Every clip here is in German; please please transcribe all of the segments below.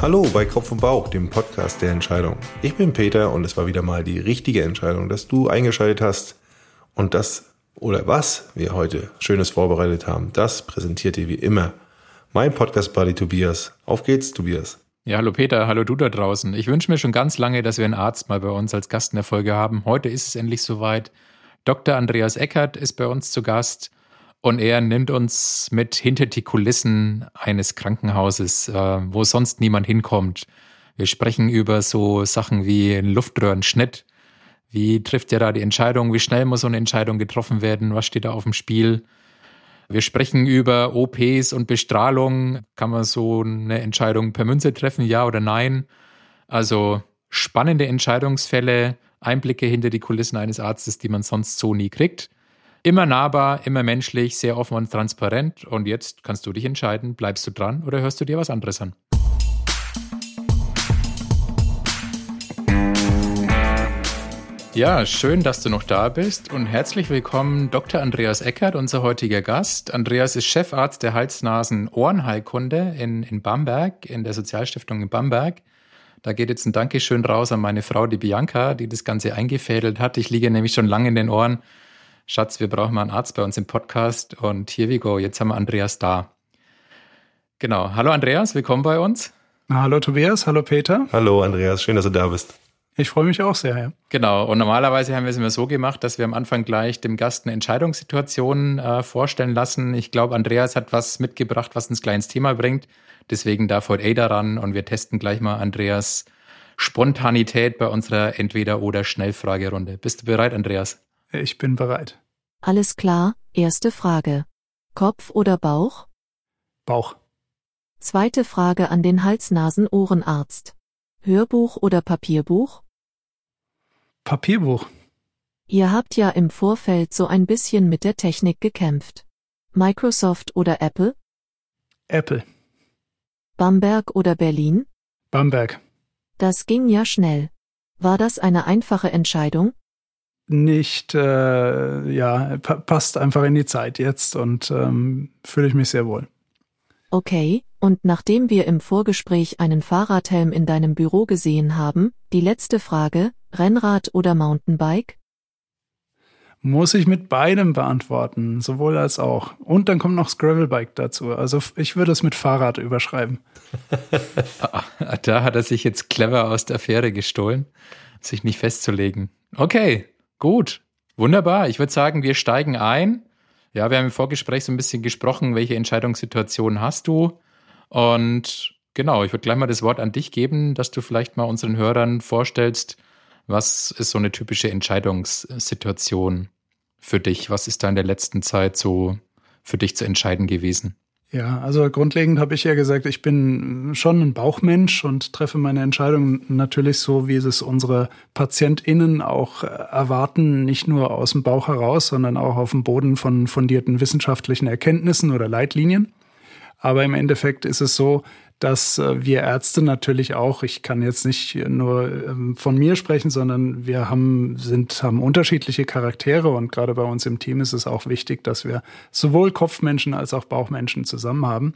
Hallo bei Kopf und Bauch, dem Podcast der Entscheidung. Ich bin Peter und es war wieder mal die richtige Entscheidung, dass du eingeschaltet hast und das oder was wir heute Schönes vorbereitet haben, das präsentiert dir wie immer mein Podcast-Buddy Tobias. Auf geht's, Tobias. Ja, hallo Peter, hallo du da draußen. Ich wünsche mir schon ganz lange, dass wir einen Arzt mal bei uns als Gast in der Folge haben. Heute ist es endlich soweit. Dr. Andreas Eckert ist bei uns zu Gast und er nimmt uns mit hinter die Kulissen eines Krankenhauses, äh, wo sonst niemand hinkommt. Wir sprechen über so Sachen wie Luftröhrenschnitt. Wie trifft er da die Entscheidung? Wie schnell muss so eine Entscheidung getroffen werden? Was steht da auf dem Spiel? Wir sprechen über OPs und Bestrahlung. Kann man so eine Entscheidung per Münze treffen, ja oder nein? Also spannende Entscheidungsfälle, Einblicke hinter die Kulissen eines Arztes, die man sonst so nie kriegt. Immer nahbar, immer menschlich, sehr offen und transparent. Und jetzt kannst du dich entscheiden, bleibst du dran oder hörst du dir was anderes an? Ja, schön, dass du noch da bist und herzlich willkommen Dr. Andreas Eckert, unser heutiger Gast. Andreas ist Chefarzt der Hals-Nasen-Ohrenheilkunde in, in Bamberg, in der Sozialstiftung in Bamberg. Da geht jetzt ein Dankeschön raus an meine Frau, die Bianca, die das Ganze eingefädelt hat. Ich liege nämlich schon lange in den Ohren. Schatz, wir brauchen mal einen Arzt bei uns im Podcast und here we go. Jetzt haben wir Andreas da. Genau. Hallo Andreas, willkommen bei uns. Hallo Tobias, hallo Peter. Hallo Andreas, schön, dass du da bist. Ich freue mich auch sehr, ja. Genau, und normalerweise haben wir es immer so gemacht, dass wir am Anfang gleich dem Gast eine Entscheidungssituation äh, vorstellen lassen. Ich glaube, Andreas hat was mitgebracht, was uns gleich ins Thema bringt. Deswegen darf heute Ada ran und wir testen gleich mal Andreas Spontanität bei unserer Entweder-oder-Schnellfragerunde. Bist du bereit, Andreas? Ich bin bereit. Alles klar, erste Frage. Kopf oder Bauch? Bauch. Zweite Frage an den Hals-Nasen-Ohrenarzt. Hörbuch oder Papierbuch? Papierbuch. Ihr habt ja im Vorfeld so ein bisschen mit der Technik gekämpft. Microsoft oder Apple? Apple. Bamberg oder Berlin? Bamberg. Das ging ja schnell. War das eine einfache Entscheidung? Nicht, äh, ja, passt einfach in die Zeit jetzt und ähm, fühle ich mich sehr wohl. Okay, und nachdem wir im Vorgespräch einen Fahrradhelm in deinem Büro gesehen haben, die letzte Frage, Rennrad oder Mountainbike? Muss ich mit beidem beantworten, sowohl als auch. Und dann kommt noch das Gravelbike dazu. Also ich würde es mit Fahrrad überschreiben. da hat er sich jetzt clever aus der Affäre gestohlen, sich nicht festzulegen. Okay, gut, wunderbar. Ich würde sagen, wir steigen ein. Ja, wir haben im Vorgespräch so ein bisschen gesprochen, welche Entscheidungssituationen hast du? Und genau, ich würde gleich mal das Wort an dich geben, dass du vielleicht mal unseren Hörern vorstellst, was ist so eine typische Entscheidungssituation für dich? Was ist da in der letzten Zeit so für dich zu entscheiden gewesen? Ja, also grundlegend habe ich ja gesagt, ich bin schon ein Bauchmensch und treffe meine Entscheidungen natürlich so, wie es unsere PatientInnen auch erwarten, nicht nur aus dem Bauch heraus, sondern auch auf dem Boden von fundierten wissenschaftlichen Erkenntnissen oder Leitlinien. Aber im Endeffekt ist es so, dass äh, wir Ärzte natürlich auch, ich kann jetzt nicht nur ähm, von mir sprechen, sondern wir haben, sind, haben unterschiedliche Charaktere und gerade bei uns im Team ist es auch wichtig, dass wir sowohl Kopfmenschen als auch Bauchmenschen zusammen haben.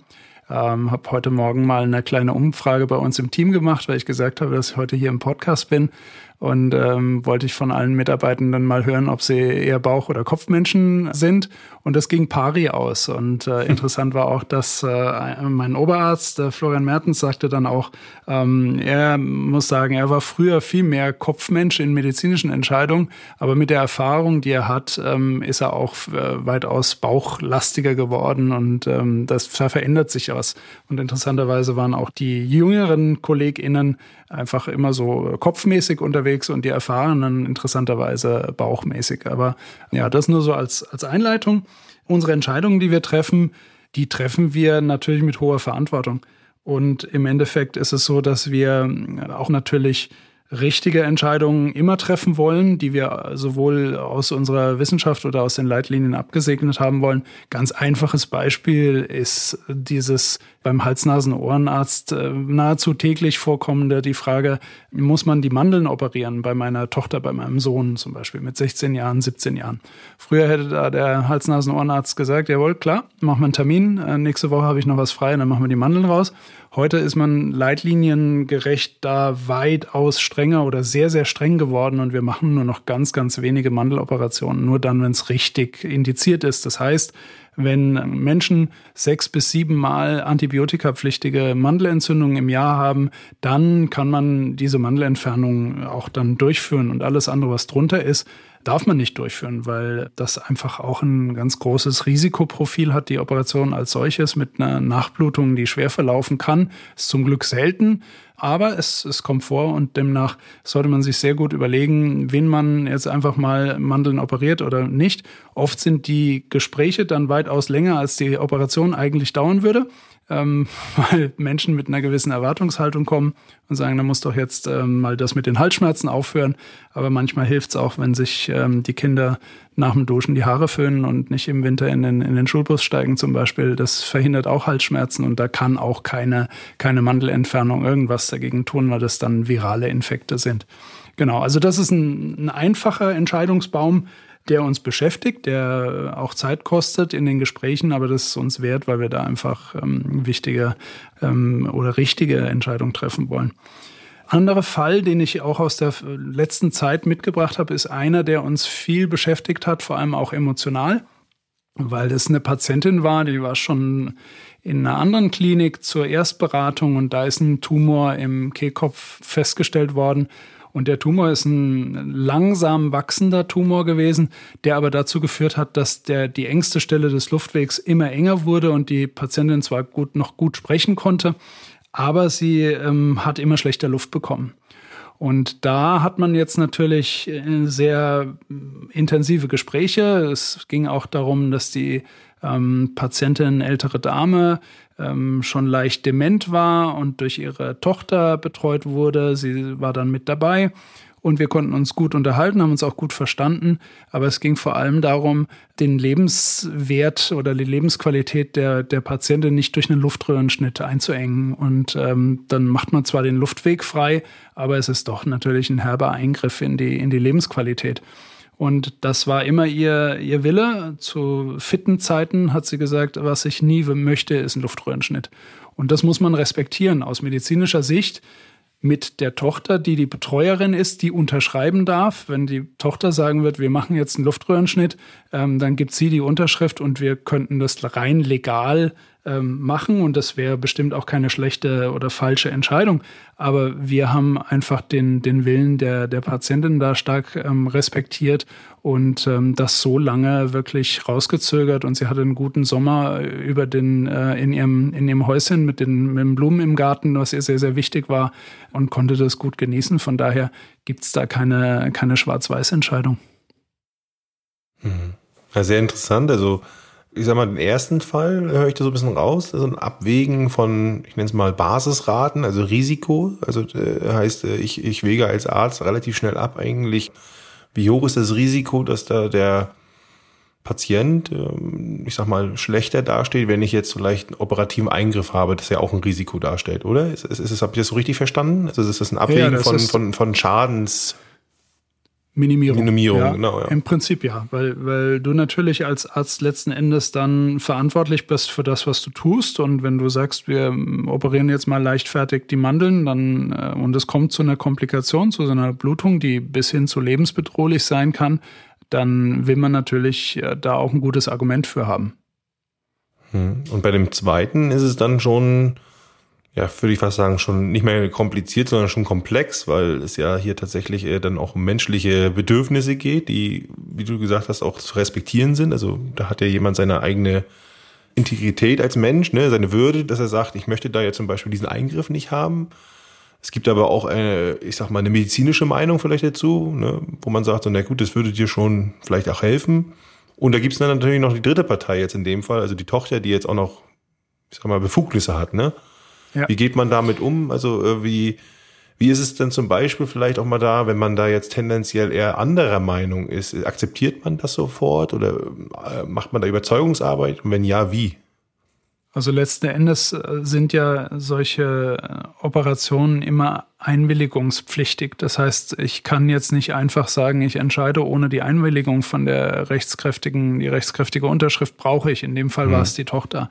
Ähm, habe heute Morgen mal eine kleine Umfrage bei uns im Team gemacht, weil ich gesagt habe, dass ich heute hier im Podcast bin und ähm, wollte ich von allen Mitarbeitenden mal hören, ob sie eher Bauch- oder Kopfmenschen sind. Und das ging pari aus. Und äh, interessant war auch, dass äh, mein Oberarzt, äh, Florian Mertens, sagte dann auch, ähm, er muss sagen, er war früher viel mehr Kopfmensch in medizinischen Entscheidungen, aber mit der Erfahrung, die er hat, ähm, ist er auch äh, weitaus bauchlastiger geworden und ähm, das verändert sich was. Und interessanterweise waren auch die jüngeren KollegInnen einfach immer so kopfmäßig unterwegs und die Erfahrenen interessanterweise bauchmäßig. Aber ja, das nur so als, als Einleitung. Unsere Entscheidungen, die wir treffen, die treffen wir natürlich mit hoher Verantwortung. Und im Endeffekt ist es so, dass wir auch natürlich richtige Entscheidungen immer treffen wollen, die wir sowohl aus unserer Wissenschaft oder aus den Leitlinien abgesegnet haben wollen. Ganz einfaches Beispiel ist dieses beim Hals-Nasen-Ohrenarzt äh, nahezu täglich vorkommende die Frage, muss man die Mandeln operieren bei meiner Tochter, bei meinem Sohn zum Beispiel mit 16 Jahren, 17 Jahren. Früher hätte da der Hals-Nasen-Ohrenarzt gesagt, jawohl, klar, machen wir einen Termin, äh, nächste Woche habe ich noch was frei, dann machen wir die Mandeln raus. Heute ist man leitliniengerecht da weitaus strenger oder sehr, sehr streng geworden und wir machen nur noch ganz, ganz wenige Mandeloperationen, nur dann, wenn es richtig indiziert ist. Das heißt, wenn Menschen sechs bis sieben Mal antibiotikapflichtige Mandelentzündungen im Jahr haben, dann kann man diese Mandelentfernung auch dann durchführen und alles andere, was drunter ist, darf man nicht durchführen, weil das einfach auch ein ganz großes Risikoprofil hat, die Operation als solches mit einer Nachblutung, die schwer verlaufen kann. Ist zum Glück selten, aber es, es kommt vor und demnach sollte man sich sehr gut überlegen, wen man jetzt einfach mal Mandeln operiert oder nicht. Oft sind die Gespräche dann weitaus länger, als die Operation eigentlich dauern würde ähm, weil Menschen mit einer gewissen Erwartungshaltung kommen und sagen, da muss doch jetzt ähm, mal das mit den Halsschmerzen aufhören. Aber manchmal hilft es auch, wenn sich ähm, die Kinder nach dem Duschen die Haare föhnen und nicht im Winter in den, in den Schulbus steigen zum Beispiel. Das verhindert auch Halsschmerzen und da kann auch keine, keine Mandelentfernung irgendwas dagegen tun, weil das dann virale Infekte sind. Genau, also das ist ein, ein einfacher Entscheidungsbaum, der uns beschäftigt, der auch Zeit kostet in den Gesprächen, aber das ist uns wert, weil wir da einfach ähm, wichtige ähm, oder richtige Entscheidungen treffen wollen. Anderer Fall, den ich auch aus der letzten Zeit mitgebracht habe, ist einer, der uns viel beschäftigt hat, vor allem auch emotional, weil das eine Patientin war, die war schon in einer anderen Klinik zur Erstberatung und da ist ein Tumor im Kehlkopf festgestellt worden und der Tumor ist ein langsam wachsender Tumor gewesen, der aber dazu geführt hat, dass der, die engste Stelle des Luftwegs immer enger wurde und die Patientin zwar gut, noch gut sprechen konnte, aber sie ähm, hat immer schlechter Luft bekommen. Und da hat man jetzt natürlich äh, sehr intensive Gespräche. Es ging auch darum, dass die ähm, Patientin, ältere Dame, ähm, schon leicht dement war und durch ihre Tochter betreut wurde. Sie war dann mit dabei und wir konnten uns gut unterhalten, haben uns auch gut verstanden. Aber es ging vor allem darum, den Lebenswert oder die Lebensqualität der, der Patientin nicht durch einen Luftröhrenschnitt einzuengen. Und ähm, dann macht man zwar den Luftweg frei, aber es ist doch natürlich ein herber Eingriff in die, in die Lebensqualität. Und das war immer ihr, ihr Wille. Zu fitten Zeiten hat sie gesagt, was ich nie möchte, ist ein Luftröhrenschnitt. Und das muss man respektieren aus medizinischer Sicht mit der Tochter, die die Betreuerin ist, die unterschreiben darf. Wenn die Tochter sagen wird, wir machen jetzt einen Luftröhrenschnitt, ähm, dann gibt sie die Unterschrift und wir könnten das rein legal ähm, machen und das wäre bestimmt auch keine schlechte oder falsche Entscheidung. Aber wir haben einfach den, den Willen der, der Patientin da stark ähm, respektiert und ähm, das so lange wirklich rausgezögert und sie hatte einen guten Sommer über den äh, in ihrem in ihrem Häuschen mit den, mit den Blumen im Garten, was ihr sehr sehr wichtig war und konnte das gut genießen. Von daher gibt's da keine keine Schwarz-Weiß-Entscheidung. Mhm. Ja, sehr interessant. Also ich sag mal, den ersten Fall höre ich da so ein bisschen raus, also ein Abwägen von, ich nenne es mal Basisraten, also Risiko. Also äh, heißt, äh, ich, ich wege als Arzt relativ schnell ab eigentlich, wie hoch ist das Risiko, dass da der Patient, ähm, ich sag mal, schlechter dasteht, wenn ich jetzt vielleicht einen operativen Eingriff habe, das ja auch ein Risiko darstellt, oder? Ist, ist, ist, habt ihr das so richtig verstanden? Also ist das ein Abwägen ja, das von, von, von Schadens Minimierung. Minimierung, ja, genau. Ja. Im Prinzip ja, weil, weil du natürlich als Arzt letzten Endes dann verantwortlich bist für das, was du tust. Und wenn du sagst, wir operieren jetzt mal leichtfertig die Mandeln, dann äh, und es kommt zu einer Komplikation, zu so einer Blutung, die bis hin zu lebensbedrohlich sein kann, dann will man natürlich äh, da auch ein gutes Argument für haben. Hm. Und bei dem zweiten ist es dann schon ja, würde ich fast sagen, schon nicht mehr kompliziert, sondern schon komplex, weil es ja hier tatsächlich eher dann auch um menschliche Bedürfnisse geht, die, wie du gesagt hast, auch zu respektieren sind. Also da hat ja jemand seine eigene Integrität als Mensch, ne, seine Würde, dass er sagt, ich möchte da jetzt zum Beispiel diesen Eingriff nicht haben. Es gibt aber auch eine, ich sag mal, eine medizinische Meinung vielleicht dazu, ne, wo man sagt, so, na gut, das würde dir schon vielleicht auch helfen. Und da gibt es dann natürlich noch die dritte Partei jetzt in dem Fall, also die Tochter, die jetzt auch noch, ich sag mal, Befugnisse hat, ne? Ja. Wie geht man damit um? Also äh, wie, wie ist es denn zum Beispiel vielleicht auch mal da, wenn man da jetzt tendenziell eher anderer Meinung ist? Akzeptiert man das sofort oder äh, macht man da Überzeugungsarbeit? Und wenn ja, wie? Also letzten Endes äh, sind ja solche Operationen immer einwilligungspflichtig. Das heißt, ich kann jetzt nicht einfach sagen, ich entscheide ohne die Einwilligung von der rechtskräftigen, die rechtskräftige Unterschrift brauche ich. In dem Fall mhm. war es die Tochter.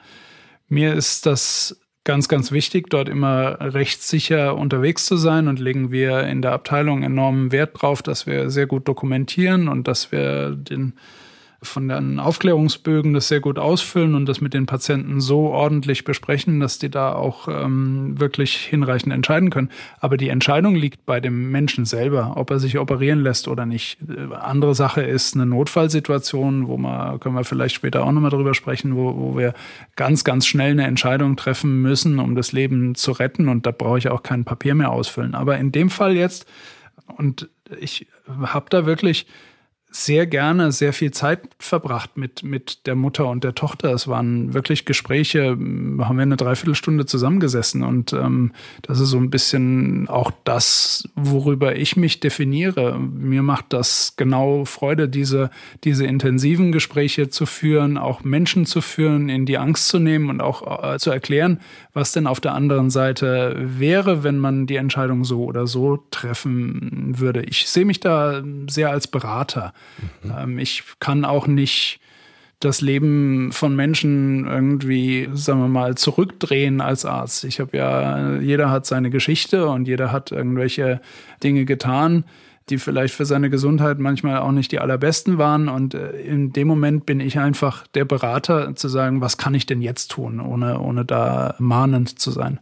Mir ist das ganz, ganz wichtig, dort immer rechtssicher unterwegs zu sein und legen wir in der Abteilung enormen Wert drauf, dass wir sehr gut dokumentieren und dass wir den von den Aufklärungsbögen das sehr gut ausfüllen und das mit den Patienten so ordentlich besprechen, dass die da auch ähm, wirklich hinreichend entscheiden können. Aber die Entscheidung liegt bei dem Menschen selber, ob er sich operieren lässt oder nicht. Äh, andere Sache ist eine Notfallsituation, wo man, können wir vielleicht später auch nochmal drüber sprechen, wo, wo wir ganz, ganz schnell eine Entscheidung treffen müssen, um das Leben zu retten. Und da brauche ich auch kein Papier mehr ausfüllen. Aber in dem Fall jetzt, und ich habe da wirklich sehr gerne sehr viel Zeit verbracht mit, mit der Mutter und der Tochter. Es waren wirklich Gespräche, haben wir eine Dreiviertelstunde zusammengesessen und ähm, das ist so ein bisschen auch das, worüber ich mich definiere. Mir macht das genau Freude, diese, diese intensiven Gespräche zu führen, auch Menschen zu führen, in die Angst zu nehmen und auch äh, zu erklären, was denn auf der anderen Seite wäre, wenn man die Entscheidung so oder so treffen würde. Ich sehe mich da sehr als Berater. Mhm. Ähm, ich kann auch nicht das Leben von Menschen irgendwie, sagen wir mal, zurückdrehen als Arzt. Ich habe ja, jeder hat seine Geschichte und jeder hat irgendwelche Dinge getan, die vielleicht für seine Gesundheit manchmal auch nicht die allerbesten waren. Und äh, in dem Moment bin ich einfach der Berater zu sagen, was kann ich denn jetzt tun, ohne, ohne da mahnend zu sein.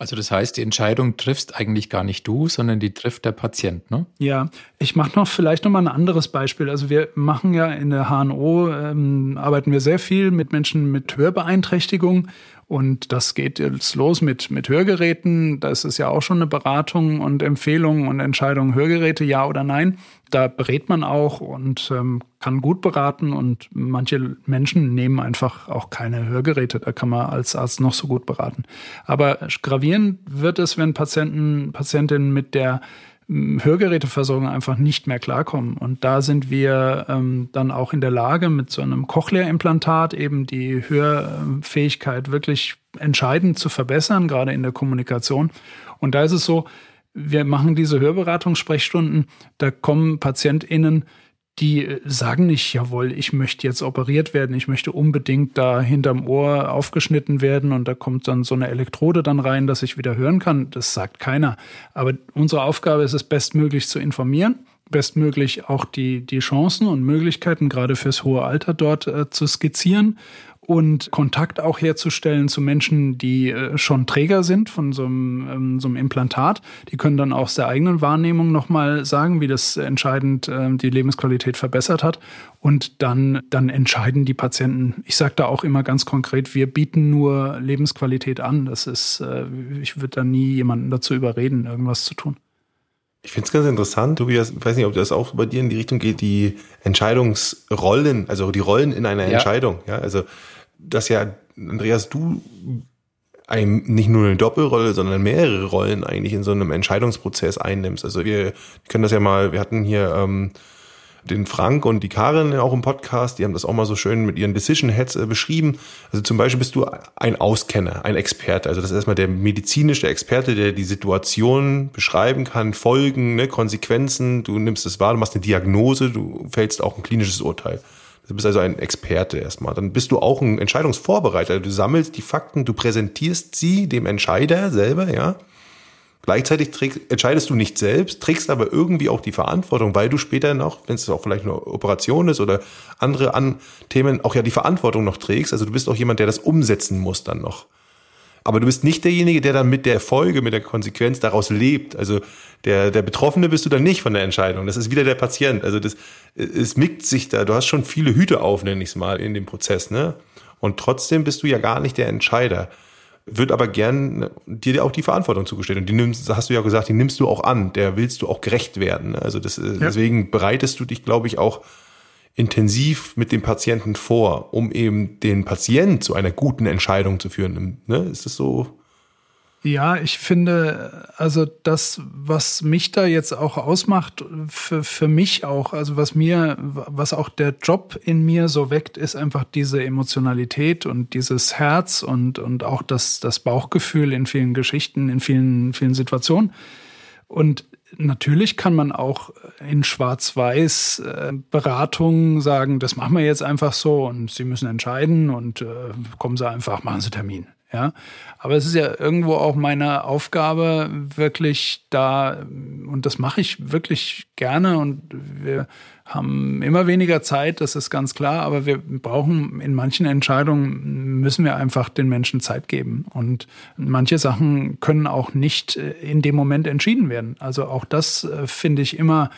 Also das heißt, die Entscheidung triffst eigentlich gar nicht du, sondern die trifft der Patient, ne? Ja, ich mache noch vielleicht noch mal ein anderes Beispiel. Also wir machen ja in der HNO ähm, arbeiten wir sehr viel mit Menschen mit Hörbeeinträchtigung und das geht jetzt los mit, mit Hörgeräten. Das ist ja auch schon eine Beratung und Empfehlung und Entscheidung, Hörgeräte ja oder nein. Da berät man auch und ähm, kann gut beraten und manche Menschen nehmen einfach auch keine Hörgeräte. Da kann man als Arzt noch so gut beraten. Aber gravierend wird es, wenn Patienten, Patientinnen mit der Hörgeräteversorgung einfach nicht mehr klarkommen. Und da sind wir ähm, dann auch in der Lage, mit so einem Cochlea-Implantat eben die Hörfähigkeit wirklich entscheidend zu verbessern, gerade in der Kommunikation. Und da ist es so, wir machen diese Hörberatungssprechstunden, da kommen PatientInnen, die äh, sagen nicht, jawohl, ich möchte jetzt operiert werden, ich möchte unbedingt da hinterm Ohr aufgeschnitten werden und da kommt dann so eine Elektrode dann rein, dass ich wieder hören kann. Das sagt keiner. Aber unsere Aufgabe ist es, bestmöglich zu informieren, bestmöglich auch die, die Chancen und Möglichkeiten gerade fürs hohe Alter dort äh, zu skizzieren und Kontakt auch herzustellen zu Menschen, die äh, schon Träger sind von so einem, ähm, so einem Implantat. Die können dann aus der eigenen Wahrnehmung nochmal sagen, wie das entscheidend äh, die Lebensqualität verbessert hat. Und dann, dann entscheiden die Patienten. Ich sage da auch immer ganz konkret, wir bieten nur Lebensqualität an. Das ist, äh, ich würde da nie jemanden dazu überreden, irgendwas zu tun. Ich finde es ganz interessant, Tobias, ich weiß nicht, ob das auch bei dir in die Richtung geht, die Entscheidungsrollen, also die Rollen in einer ja. Entscheidung. Ja, also dass ja, Andreas, du ein, nicht nur eine Doppelrolle, sondern mehrere Rollen eigentlich in so einem Entscheidungsprozess einnimmst. Also wir können das ja mal, wir hatten hier ähm, den Frank und die Karin auch im Podcast, die haben das auch mal so schön mit ihren Decision Heads äh, beschrieben. Also zum Beispiel bist du ein Auskenner, ein Experte. Also das ist erstmal der medizinische Experte, der die Situation beschreiben kann, Folgen, ne, Konsequenzen. Du nimmst es wahr, du machst eine Diagnose, du fällst auch ein klinisches Urteil. Du bist also ein Experte erstmal. Dann bist du auch ein Entscheidungsvorbereiter. Du sammelst die Fakten, du präsentierst sie dem Entscheider selber, ja. Gleichzeitig trägst, entscheidest du nicht selbst, trägst aber irgendwie auch die Verantwortung, weil du später noch, wenn es auch vielleicht eine Operation ist oder andere an Themen, auch ja die Verantwortung noch trägst. Also du bist auch jemand, der das umsetzen muss dann noch. Aber du bist nicht derjenige, der dann mit der Folge, mit der Konsequenz daraus lebt. Also der, der Betroffene bist du dann nicht von der Entscheidung. Das ist wieder der Patient. Also das, es mickt sich da. Du hast schon viele Hüte auf, nenne ich es mal, in dem Prozess, ne? Und trotzdem bist du ja gar nicht der Entscheider. Wird aber gern dir auch die Verantwortung zugestellt. Und die nimmst, hast du ja gesagt, die nimmst du auch an. Der willst du auch gerecht werden. Ne? Also das, ja. deswegen bereitest du dich, glaube ich, auch intensiv mit dem Patienten vor, um eben den Patient zu einer guten Entscheidung zu führen. Ne? Ist das so? Ja, ich finde, also das, was mich da jetzt auch ausmacht, für, für mich auch, also was mir, was auch der Job in mir so weckt, ist einfach diese Emotionalität und dieses Herz und, und auch das, das Bauchgefühl in vielen Geschichten, in vielen, vielen Situationen. Und natürlich kann man auch in Schwarz-Weiß äh, Beratungen sagen, das machen wir jetzt einfach so und Sie müssen entscheiden und äh, kommen Sie einfach, machen Sie Termin. Ja, aber es ist ja irgendwo auch meine Aufgabe, wirklich da, und das mache ich wirklich gerne und wir haben immer weniger Zeit, das ist ganz klar, aber wir brauchen in manchen Entscheidungen müssen wir einfach den Menschen Zeit geben und manche Sachen können auch nicht äh, in dem Moment entschieden werden. Also auch das äh, finde ich immer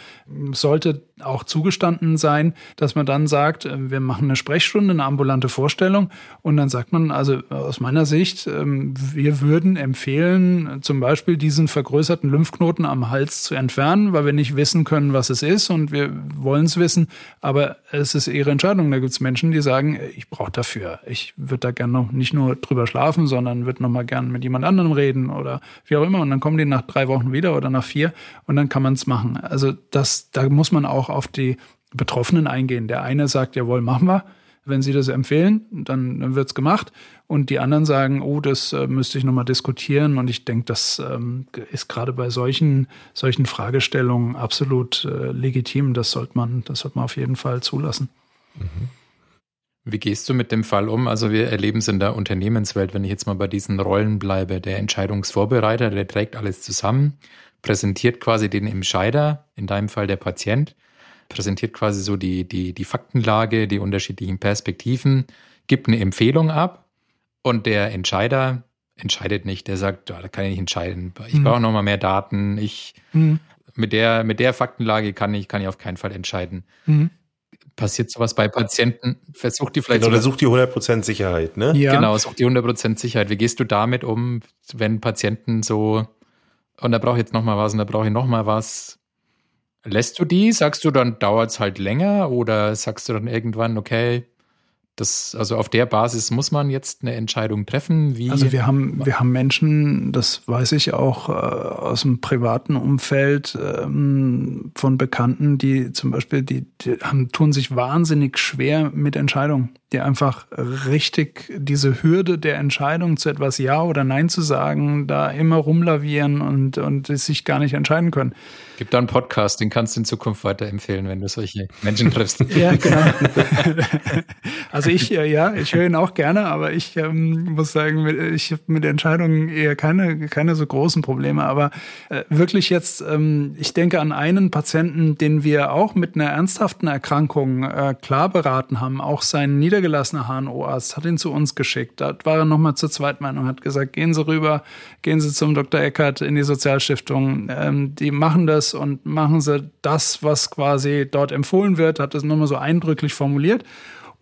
sollte auch zugestanden sein, dass man dann sagt, äh, wir machen eine Sprechstunde, eine ambulante Vorstellung und dann sagt man, also aus meiner Sicht, ähm, wir würden empfehlen, zum Beispiel diesen vergrößerten Lymphknoten am Hals zu entfernen, weil wir nicht wissen können, was es ist und wir wollen wollen es wissen, aber es ist ihre Entscheidung. Da gibt es Menschen, die sagen, ich brauche dafür. Ich würde da gerne noch nicht nur drüber schlafen, sondern würde noch mal gerne mit jemand anderem reden oder wie auch immer. Und dann kommen die nach drei Wochen wieder oder nach vier und dann kann man es machen. Also das, da muss man auch auf die Betroffenen eingehen. Der eine sagt, jawohl, machen wir. Wenn Sie das empfehlen, dann, dann es gemacht. Und die anderen sagen, oh, das äh, müsste ich nochmal diskutieren. Und ich denke, das ähm, ist gerade bei solchen, solchen Fragestellungen absolut äh, legitim. Das sollte man, das sollte man auf jeden Fall zulassen. Wie gehst du mit dem Fall um? Also wir erleben es in der Unternehmenswelt, wenn ich jetzt mal bei diesen Rollen bleibe. Der Entscheidungsvorbereiter, der trägt alles zusammen, präsentiert quasi den Entscheider, in deinem Fall der Patient, präsentiert quasi so die, die, die Faktenlage, die unterschiedlichen Perspektiven, gibt eine Empfehlung ab und der Entscheider entscheidet nicht. Der sagt, oh, da kann ich nicht entscheiden. Ich mhm. brauche nochmal mehr Daten. Ich, mhm. mit der, mit der Faktenlage kann ich, kann ich auf keinen Fall entscheiden. Mhm. Passiert sowas bei Patienten? Versucht die vielleicht. Genau, der sucht die 100% Sicherheit, ne? Ja. Genau, sucht die 100% Sicherheit. Wie gehst du damit um, wenn Patienten so, und da brauche ich jetzt nochmal was und da brauche ich nochmal was? Lässt du die? Sagst du, dann dauert es halt länger oder sagst du dann irgendwann, okay, das, also auf der Basis muss man jetzt eine Entscheidung treffen. Wie also wir haben, wir haben Menschen, das weiß ich auch äh, aus dem privaten Umfeld ähm, von Bekannten, die zum Beispiel, die, die haben, tun sich wahnsinnig schwer mit Entscheidungen die einfach richtig diese Hürde der Entscheidung zu etwas Ja oder Nein zu sagen, da immer rumlavieren und, und sich gar nicht entscheiden können. Gibt da einen Podcast, den kannst du in Zukunft weiterempfehlen, wenn du solche Menschen triffst. ja, genau. also ich, äh, ja, ich höre ihn auch gerne, aber ich ähm, muss sagen, ich habe mit Entscheidungen eher keine, keine so großen Probleme. Aber äh, wirklich jetzt, ähm, ich denke an einen Patienten, den wir auch mit einer ernsthaften Erkrankung äh, klar beraten haben, auch seinen Nieder niedergelassener HNO-Arzt hat ihn zu uns geschickt. Da war er nochmal zur Zweitmeinung, hat gesagt, gehen Sie rüber, gehen Sie zum Dr. Eckert in die Sozialstiftung. Ähm, die machen das und machen Sie das, was quasi dort empfohlen wird, hat das nochmal so eindrücklich formuliert.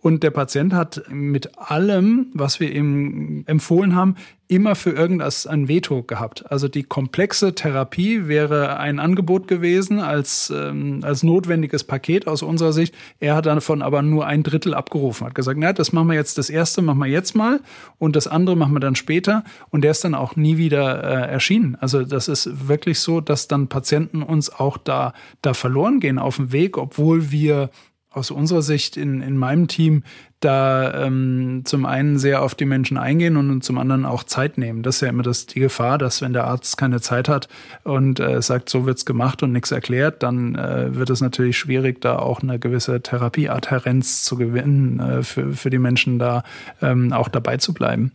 Und der Patient hat mit allem, was wir ihm empfohlen haben, immer für irgendwas ein Veto gehabt. Also die komplexe Therapie wäre ein Angebot gewesen als, ähm, als notwendiges Paket aus unserer Sicht. Er hat davon aber nur ein Drittel abgerufen, hat gesagt, na, das machen wir jetzt, das erste machen wir jetzt mal und das andere machen wir dann später. Und der ist dann auch nie wieder äh, erschienen. Also das ist wirklich so, dass dann Patienten uns auch da, da verloren gehen auf dem Weg, obwohl wir aus unserer Sicht in, in meinem Team da ähm, zum einen sehr auf die Menschen eingehen und zum anderen auch Zeit nehmen. Das ist ja immer das, die Gefahr, dass wenn der Arzt keine Zeit hat und äh, sagt, so wird's gemacht und nichts erklärt, dann äh, wird es natürlich schwierig, da auch eine gewisse Therapieadherenz zu gewinnen, äh, für, für die Menschen da ähm, auch dabei zu bleiben.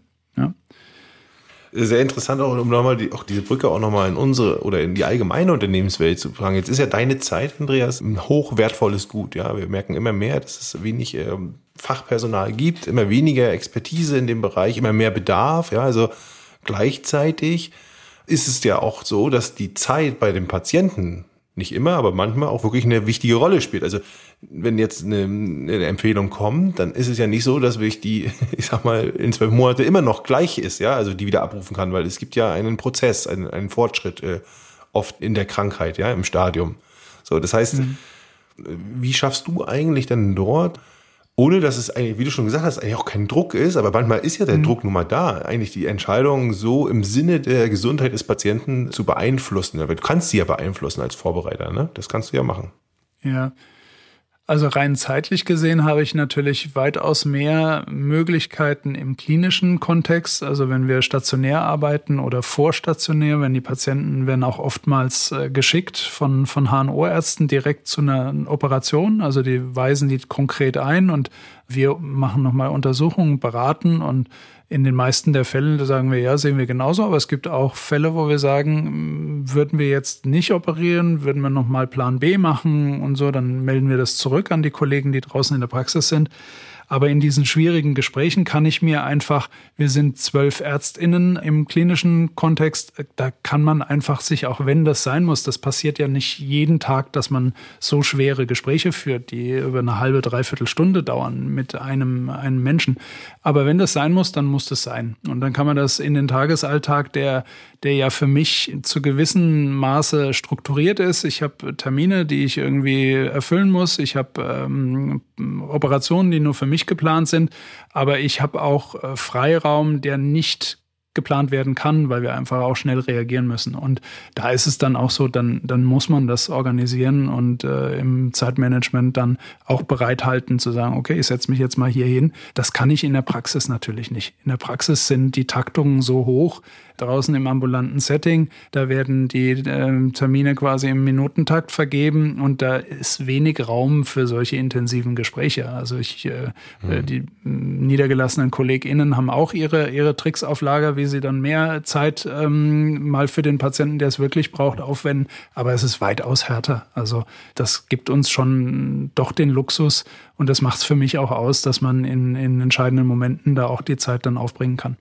Sehr interessant, auch um nochmal die, auch diese Brücke auch nochmal in unsere oder in die allgemeine Unternehmenswelt zu fragen. Jetzt ist ja deine Zeit, Andreas, ein hochwertvolles Gut. Ja, wir merken immer mehr, dass es wenig ähm, Fachpersonal gibt, immer weniger Expertise in dem Bereich, immer mehr Bedarf. Ja, also gleichzeitig ist es ja auch so, dass die Zeit bei dem Patienten nicht immer, aber manchmal auch wirklich eine wichtige Rolle spielt. Also wenn jetzt eine, eine, Empfehlung kommt, dann ist es ja nicht so, dass ich die, ich sag mal, in zwölf Monate immer noch gleich ist, ja, also die wieder abrufen kann, weil es gibt ja einen Prozess, einen, einen Fortschritt äh, oft in der Krankheit, ja, im Stadium. So, das heißt, mhm. wie schaffst du eigentlich dann dort ohne dass es eigentlich, wie du schon gesagt hast, eigentlich auch kein Druck ist, aber manchmal ist ja der mhm. Druck nun mal da, eigentlich die Entscheidung so im Sinne der Gesundheit des Patienten zu beeinflussen. Du kannst sie ja beeinflussen als Vorbereiter, ne? Das kannst du ja machen. Ja, also rein zeitlich gesehen habe ich natürlich weitaus mehr Möglichkeiten im klinischen Kontext. Also wenn wir stationär arbeiten oder vorstationär, wenn die Patienten werden auch oftmals äh, geschickt von, von HNO-Ärzten direkt zu einer Operation. Also die weisen die konkret ein und wir machen nochmal Untersuchungen, beraten und in den meisten der Fälle sagen wir, ja, sehen wir genauso, aber es gibt auch Fälle, wo wir sagen, würden wir jetzt nicht operieren, würden wir nochmal Plan B machen und so, dann melden wir das zurück an die Kollegen, die draußen in der Praxis sind. Aber in diesen schwierigen Gesprächen kann ich mir einfach, wir sind zwölf Ärztinnen im klinischen Kontext, da kann man einfach sich, auch wenn das sein muss, das passiert ja nicht jeden Tag, dass man so schwere Gespräche führt, die über eine halbe, dreiviertel Stunde dauern mit einem, einem Menschen. Aber wenn das sein muss, dann muss das sein. Und dann kann man das in den Tagesalltag, der, der ja für mich zu gewissen Maße strukturiert ist. Ich habe Termine, die ich irgendwie erfüllen muss. Ich habe ähm, Operationen, die nur für mich geplant sind. Aber ich habe auch äh, Freiraum, der nicht geplant werden kann, weil wir einfach auch schnell reagieren müssen. Und da ist es dann auch so, dann, dann muss man das organisieren und äh, im Zeitmanagement dann auch bereithalten zu sagen, okay, ich setze mich jetzt mal hier hin. Das kann ich in der Praxis natürlich nicht. In der Praxis sind die Taktungen so hoch, draußen im ambulanten Setting. Da werden die äh, Termine quasi im Minutentakt vergeben und da ist wenig Raum für solche intensiven Gespräche. Also ich, äh, mhm. die niedergelassenen KollegInnen haben auch ihre, ihre Tricks auf Lager, wie sie dann mehr Zeit ähm, mal für den Patienten, der es wirklich braucht, aufwenden. Aber es ist weitaus härter. Also das gibt uns schon doch den Luxus und das macht es für mich auch aus, dass man in, in entscheidenden Momenten da auch die Zeit dann aufbringen kann.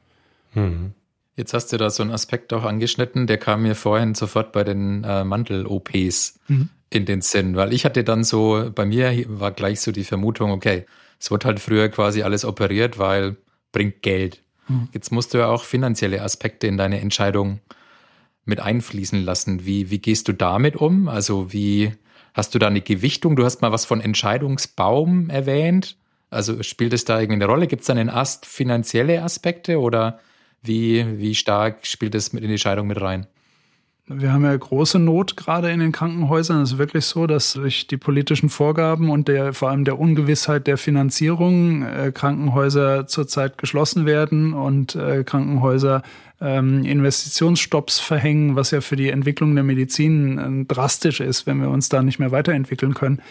Mhm. Jetzt hast du da so einen Aspekt auch angeschnitten, der kam mir vorhin sofort bei den äh, Mantel-OPs mhm. in den Sinn, weil ich hatte dann so, bei mir war gleich so die Vermutung, okay, es wird halt früher quasi alles operiert, weil bringt Geld. Mhm. Jetzt musst du ja auch finanzielle Aspekte in deine Entscheidung mit einfließen lassen. Wie, wie gehst du damit um? Also wie hast du da eine Gewichtung? Du hast mal was von Entscheidungsbaum erwähnt. Also spielt es da irgendwie eine Rolle? Gibt es da einen Ast finanzielle Aspekte oder wie, wie stark spielt das mit in die Scheidung mit rein? Wir haben ja große Not gerade in den Krankenhäusern. Es ist wirklich so, dass durch die politischen Vorgaben und der, vor allem der Ungewissheit der Finanzierung äh, Krankenhäuser zurzeit geschlossen werden und äh, Krankenhäuser ähm, Investitionsstopps verhängen, was ja für die Entwicklung der Medizin äh, drastisch ist, wenn wir uns da nicht mehr weiterentwickeln können.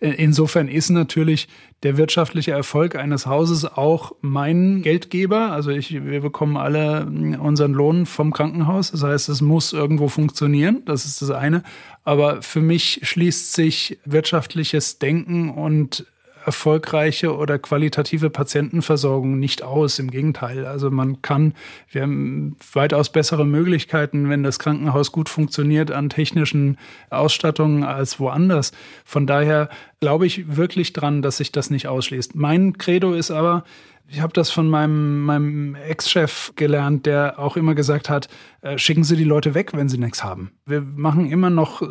Äh, insofern ist natürlich der wirtschaftliche Erfolg eines Hauses auch mein Geldgeber. Also ich, wir bekommen alle äh, unseren Lohn vom Krankenhaus. Das heißt, es muss irgendwo funktionieren. Das ist das eine. Aber für mich schließt sich wirtschaftliches Denken und erfolgreiche oder qualitative Patientenversorgung nicht aus. Im Gegenteil. Also man kann, wir haben weitaus bessere Möglichkeiten, wenn das Krankenhaus gut funktioniert, an technischen Ausstattungen als woanders. Von daher glaube ich wirklich dran, dass sich das nicht ausschließt. Mein Credo ist aber, ich habe das von meinem, meinem Ex-Chef gelernt, der auch immer gesagt hat, äh, schicken Sie die Leute weg, wenn sie nichts haben. Wir machen immer noch äh,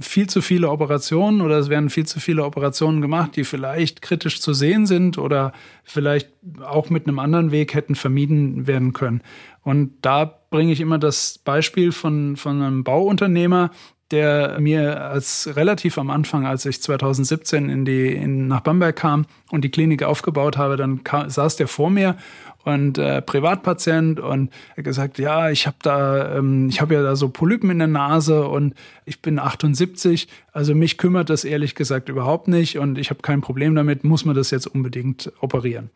viel zu viele Operationen oder es werden viel zu viele Operationen gemacht, die vielleicht kritisch zu sehen sind oder vielleicht auch mit einem anderen Weg hätten vermieden werden können. Und da bringe ich immer das Beispiel von, von einem Bauunternehmer, der mir als relativ am Anfang, als ich 2017 in die, in, nach Bamberg kam und die Klinik aufgebaut habe, dann kam, saß der vor mir und äh, Privatpatient und er gesagt, ja, ich habe da, ähm, ich habe ja da so Polypen in der Nase und ich bin 78, also mich kümmert das ehrlich gesagt überhaupt nicht und ich habe kein Problem damit, muss man das jetzt unbedingt operieren.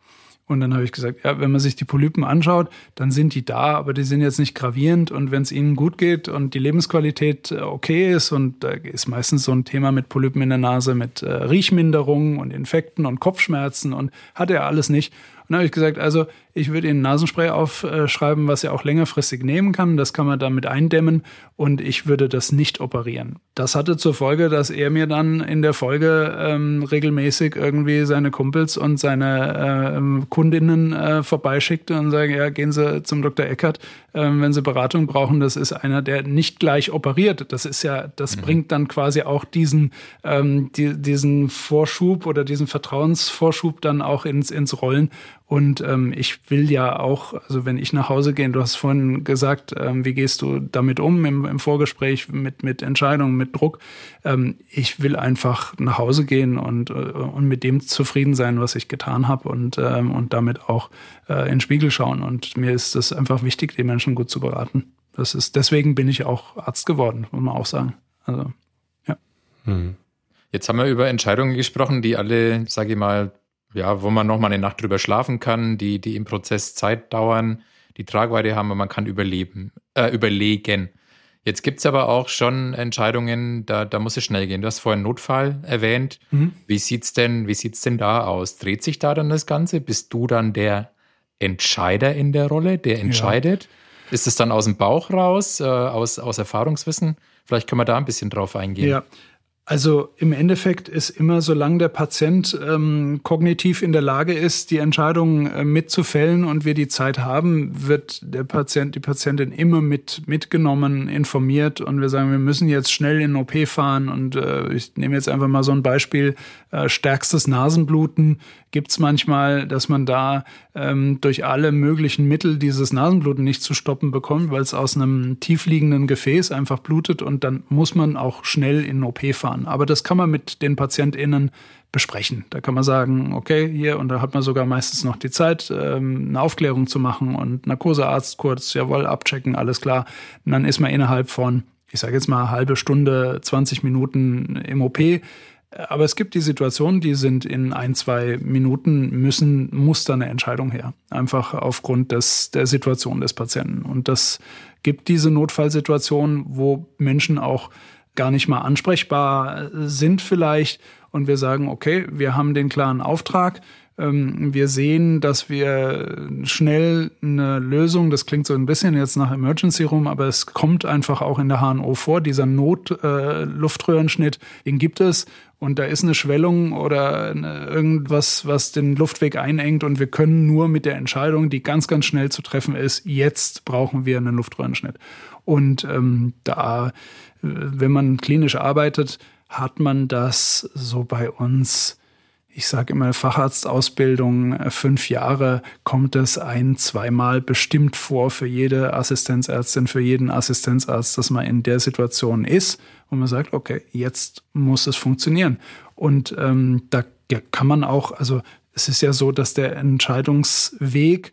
Und dann habe ich gesagt, ja, wenn man sich die Polypen anschaut, dann sind die da, aber die sind jetzt nicht gravierend. Und wenn es ihnen gut geht und die Lebensqualität äh, okay ist, und da ist meistens so ein Thema mit Polypen in der Nase, mit äh, Riechminderungen und Infekten und Kopfschmerzen und hat er alles nicht. Dann habe ich gesagt, also ich würde Ihnen Nasenspray aufschreiben, was er auch längerfristig nehmen kann. Das kann man damit eindämmen und ich würde das nicht operieren. Das hatte zur Folge, dass er mir dann in der Folge ähm, regelmäßig irgendwie seine Kumpels und seine äh, Kundinnen äh, vorbeischickte und sagen, ja, gehen Sie zum Dr. Eckert, äh, wenn Sie Beratung brauchen. Das ist einer, der nicht gleich operiert. Das ist ja, das mhm. bringt dann quasi auch diesen, ähm, die, diesen Vorschub oder diesen Vertrauensvorschub dann auch ins, ins Rollen. Und ähm, ich will ja auch, also wenn ich nach Hause gehe, du hast vorhin gesagt, ähm, wie gehst du damit um im, im Vorgespräch mit, mit Entscheidungen, mit Druck. Ähm, ich will einfach nach Hause gehen und, äh, und mit dem zufrieden sein, was ich getan habe und, ähm, und damit auch äh, in den Spiegel schauen. Und mir ist es einfach wichtig, die Menschen gut zu beraten. Das ist, deswegen bin ich auch Arzt geworden, muss man auch sagen. Also, ja. Hm. Jetzt haben wir über Entscheidungen gesprochen, die alle, sage ich mal, ja, wo man noch mal eine Nacht drüber schlafen kann, die, die im Prozess Zeit dauern, die Tragweite haben, und man kann überleben, äh, überlegen. Jetzt gibt's aber auch schon Entscheidungen, da, da muss es schnell gehen. Du hast vorhin Notfall erwähnt. Mhm. Wie sieht's denn, wie sieht's denn da aus? Dreht sich da dann das Ganze? Bist du dann der Entscheider in der Rolle, der entscheidet? Ja. Ist es dann aus dem Bauch raus, äh, aus, aus Erfahrungswissen? Vielleicht können wir da ein bisschen drauf eingehen. Ja, also im Endeffekt ist immer, solange der Patient ähm, kognitiv in der Lage ist, die Entscheidung äh, mitzufällen und wir die Zeit haben, wird der Patient, die Patientin immer mit mitgenommen, informiert und wir sagen, wir müssen jetzt schnell in OP fahren und äh, ich nehme jetzt einfach mal so ein Beispiel, äh, stärkstes Nasenbluten gibt's manchmal, dass man da ähm, durch alle möglichen Mittel dieses Nasenbluten nicht zu stoppen bekommt, weil es aus einem tiefliegenden Gefäß einfach blutet und dann muss man auch schnell in OP fahren. Aber das kann man mit den PatientInnen besprechen. Da kann man sagen, okay, hier, und da hat man sogar meistens noch die Zeit, ähm, eine Aufklärung zu machen und Narkosearzt kurz, jawohl, abchecken, alles klar. Und dann ist man innerhalb von, ich sage jetzt mal, halbe Stunde, 20 Minuten im OP aber es gibt die Situationen, die sind in ein, zwei Minuten müssen, muss da eine Entscheidung her. Einfach aufgrund des, der Situation des Patienten. Und das gibt diese Notfallsituation, wo Menschen auch gar nicht mal ansprechbar sind vielleicht. Und wir sagen, okay, wir haben den klaren Auftrag. Ähm, wir sehen, dass wir schnell eine Lösung, das klingt so ein bisschen jetzt nach Emergency Room, aber es kommt einfach auch in der HNO vor, dieser Notluftröhrenschnitt, äh, den gibt es und da ist eine Schwellung oder irgendwas, was den Luftweg einengt und wir können nur mit der Entscheidung, die ganz, ganz schnell zu treffen ist, jetzt brauchen wir einen Luftröhrenschnitt. Und ähm, da, äh, wenn man klinisch arbeitet, hat man das so bei uns ich sage immer Facharztausbildung, äh, fünf Jahre, kommt es ein, zweimal bestimmt vor für jede Assistenzärztin, für jeden Assistenzarzt, dass man in der Situation ist und man sagt, okay, jetzt muss es funktionieren. Und ähm, da kann man auch, also es ist ja so, dass der Entscheidungsweg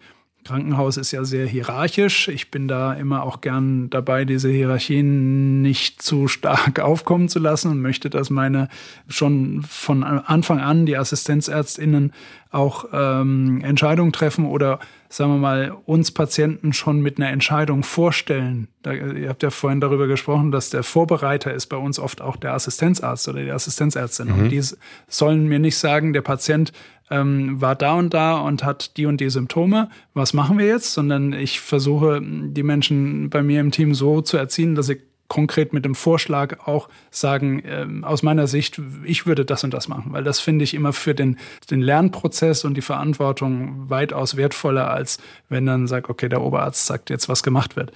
Krankenhaus ist ja sehr hierarchisch. Ich bin da immer auch gern dabei, diese Hierarchien nicht zu stark aufkommen zu lassen und möchte, dass meine schon von Anfang an die Assistenzärztinnen auch ähm, Entscheidungen treffen oder sagen wir mal uns Patienten schon mit einer Entscheidung vorstellen. Da, ihr habt ja vorhin darüber gesprochen, dass der Vorbereiter ist bei uns oft auch der Assistenzarzt oder die Assistenzärztin. Mhm. Und die sollen mir nicht sagen, der Patient ähm, war da und da und hat die und die Symptome. Was machen wir jetzt? Sondern ich versuche, die Menschen bei mir im Team so zu erziehen, dass sie konkret mit dem Vorschlag auch sagen, äh, aus meiner Sicht, ich würde das und das machen, weil das finde ich immer für den, den Lernprozess und die Verantwortung weitaus wertvoller, als wenn dann sagt, okay, der Oberarzt sagt jetzt, was gemacht wird.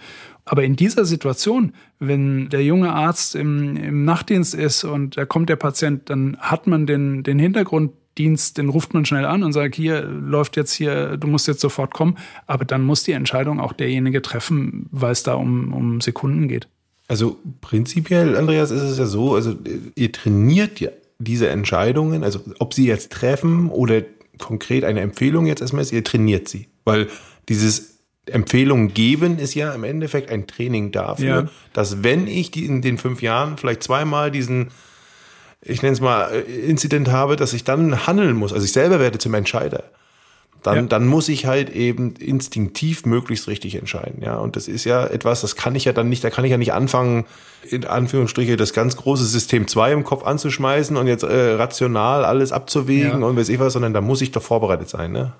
Aber in dieser Situation, wenn der junge Arzt im, im Nachtdienst ist und da kommt der Patient, dann hat man den, den Hintergrund Dienst, den ruft man schnell an und sagt, hier läuft jetzt hier, du musst jetzt sofort kommen. Aber dann muss die Entscheidung auch derjenige treffen, weil es da um, um Sekunden geht. Also prinzipiell, Andreas, ist es ja so, also ihr trainiert ja diese Entscheidungen, also ob sie jetzt treffen oder konkret eine Empfehlung jetzt erstmal ist, ihr trainiert sie. Weil dieses Empfehlungen geben ist ja im Endeffekt ein Training dafür, ja. dass wenn ich die in den fünf Jahren vielleicht zweimal diesen ich nenne es mal, äh, Inzident habe, dass ich dann handeln muss. Also ich selber werde zum Entscheider. Dann, ja. dann muss ich halt eben instinktiv möglichst richtig entscheiden. Ja, und das ist ja etwas, das kann ich ja dann nicht, da kann ich ja nicht anfangen, in Anführungsstriche das ganz große System 2 im Kopf anzuschmeißen und jetzt äh, rational alles abzuwägen ja. und weiß ich was, sondern da muss ich doch vorbereitet sein. Ne?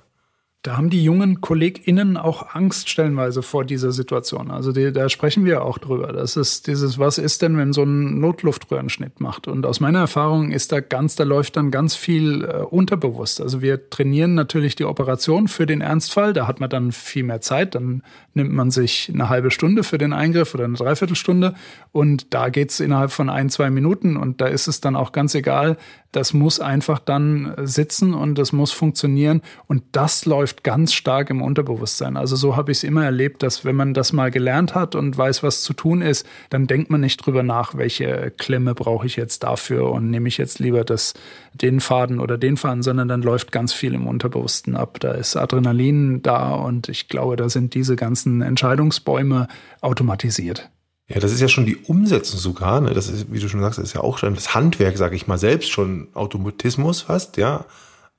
Da haben die jungen KollegInnen auch Angst stellenweise vor dieser Situation. Also die, da sprechen wir auch drüber. Das ist dieses, was ist denn, wenn so ein Notluftröhrenschnitt macht? Und aus meiner Erfahrung ist da ganz, da läuft dann ganz viel äh, unterbewusst. Also wir trainieren natürlich die Operation für den Ernstfall. Da hat man dann viel mehr Zeit. Dann nimmt man sich eine halbe Stunde für den Eingriff oder eine Dreiviertelstunde. Und da geht's innerhalb von ein, zwei Minuten. Und da ist es dann auch ganz egal, das muss einfach dann sitzen und das muss funktionieren. Und das läuft ganz stark im Unterbewusstsein. Also so habe ich es immer erlebt, dass wenn man das mal gelernt hat und weiß, was zu tun ist, dann denkt man nicht drüber nach, welche Klemme brauche ich jetzt dafür und nehme ich jetzt lieber das, den Faden oder den Faden, sondern dann läuft ganz viel im Unterbewussten ab. Da ist Adrenalin da und ich glaube, da sind diese ganzen Entscheidungsbäume automatisiert. Ja, das ist ja schon die Umsetzung sogar. Ne? Das ist, wie du schon sagst, das ist ja auch schon das Handwerk, sage ich mal, selbst schon Automatismus fast, ja.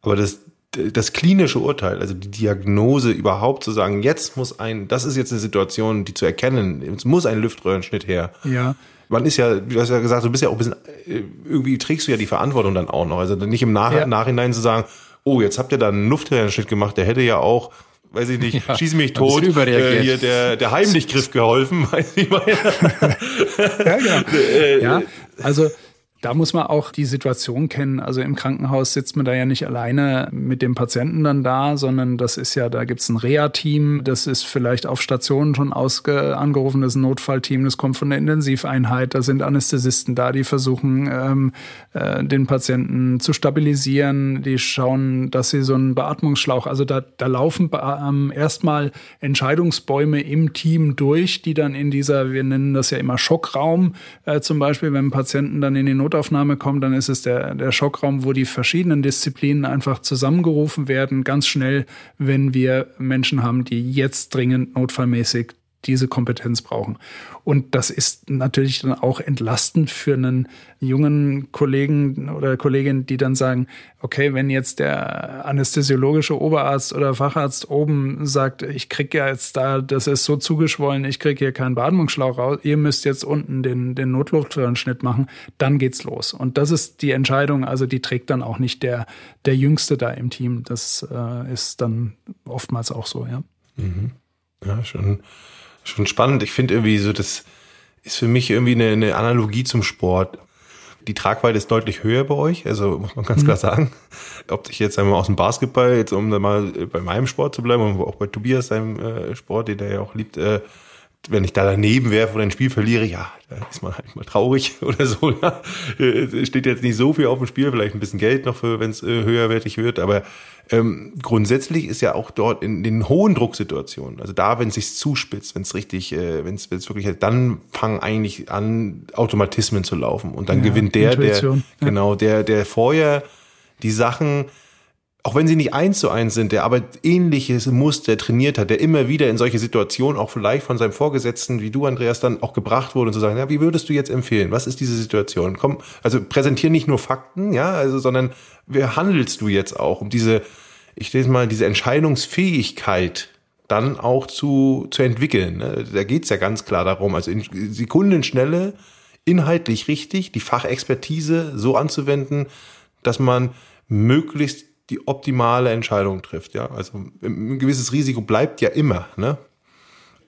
Aber das, das klinische Urteil, also die Diagnose überhaupt zu sagen, jetzt muss ein, das ist jetzt eine Situation, die zu erkennen, es muss ein Lüftröhrenschnitt her. Ja. Man ist ja, du hast ja gesagt, du bist ja auch ein bisschen, äh, irgendwie trägst du ja die Verantwortung dann auch noch. Also nicht im Nach ja. Nachhinein zu sagen, oh, jetzt habt ihr da einen Luftröhrenschnitt gemacht, der hätte ja auch weiß ich nicht, ja, schieß mich tot, äh, hier der, der Heimlichgriff geholfen, weiß ich mal. ja, genau. Äh, ja, also da muss man auch die Situation kennen. Also im Krankenhaus sitzt man da ja nicht alleine mit dem Patienten dann da, sondern das ist ja, da gibt's ein Reha-Team, das ist vielleicht auf Stationen schon ausge angerufen, das ist ein Notfallteam, das kommt von der Intensiveinheit, da sind Anästhesisten da, die versuchen, ähm, äh, den Patienten zu stabilisieren, die schauen, dass sie so einen Beatmungsschlauch, also da, da laufen ähm, erstmal Entscheidungsbäume im Team durch, die dann in dieser, wir nennen das ja immer Schockraum, äh, zum Beispiel, wenn Patienten dann in den Not Notaufnahme kommt, dann ist es der, der Schockraum, wo die verschiedenen Disziplinen einfach zusammengerufen werden, ganz schnell, wenn wir Menschen haben, die jetzt dringend notfallmäßig diese Kompetenz brauchen. Und das ist natürlich dann auch entlastend für einen jungen Kollegen oder Kollegin, die dann sagen, okay, wenn jetzt der anästhesiologische Oberarzt oder Facharzt oben sagt, ich kriege ja jetzt da, das ist so zugeschwollen, ich kriege hier keinen Beatmungsschlauch raus, ihr müsst jetzt unten den, den Notluftröhrenschnitt machen, dann geht's los. Und das ist die Entscheidung, also die trägt dann auch nicht der, der Jüngste da im Team. Das äh, ist dann oftmals auch so, ja. Mhm. Ja, schon schon spannend. Ich finde irgendwie so, das ist für mich irgendwie eine, eine Analogie zum Sport. Die Tragweite ist deutlich höher bei euch, also muss man ganz mhm. klar sagen. Ob ich jetzt einmal aus dem Basketball, jetzt um da mal bei meinem Sport zu bleiben und auch bei Tobias seinem äh, Sport, den er ja auch liebt, äh, wenn ich da daneben werfe oder ein Spiel verliere, ja, da ist man halt mal traurig oder so. Ja. Es steht jetzt nicht so viel auf dem Spiel, vielleicht ein bisschen Geld noch für, wenn es äh, höherwertig wird, aber ähm, grundsätzlich ist ja auch dort in den hohen Drucksituationen, also da, wenn es sich zuspitzt, wenn es richtig, äh, wenn es wirklich, dann fangen eigentlich an, Automatismen zu laufen und dann ja, gewinnt der, Intuition, der, genau, der, der vorher die Sachen auch wenn sie nicht eins zu eins sind, der aber ähnliches Muster trainiert hat, der immer wieder in solche Situationen auch vielleicht von seinem Vorgesetzten, wie du, Andreas, dann auch gebracht wurde und zu sagen, ja, wie würdest du jetzt empfehlen? Was ist diese Situation? Komm, also präsentier nicht nur Fakten, ja, also, sondern wie handelst du jetzt auch, um diese, ich lese mal, diese Entscheidungsfähigkeit dann auch zu, zu entwickeln. Ne? Da geht's ja ganz klar darum, also in Sekundenschnelle, inhaltlich richtig, die Fachexpertise so anzuwenden, dass man möglichst die optimale Entscheidung trifft. Ja, also ein gewisses Risiko bleibt ja immer. Ne?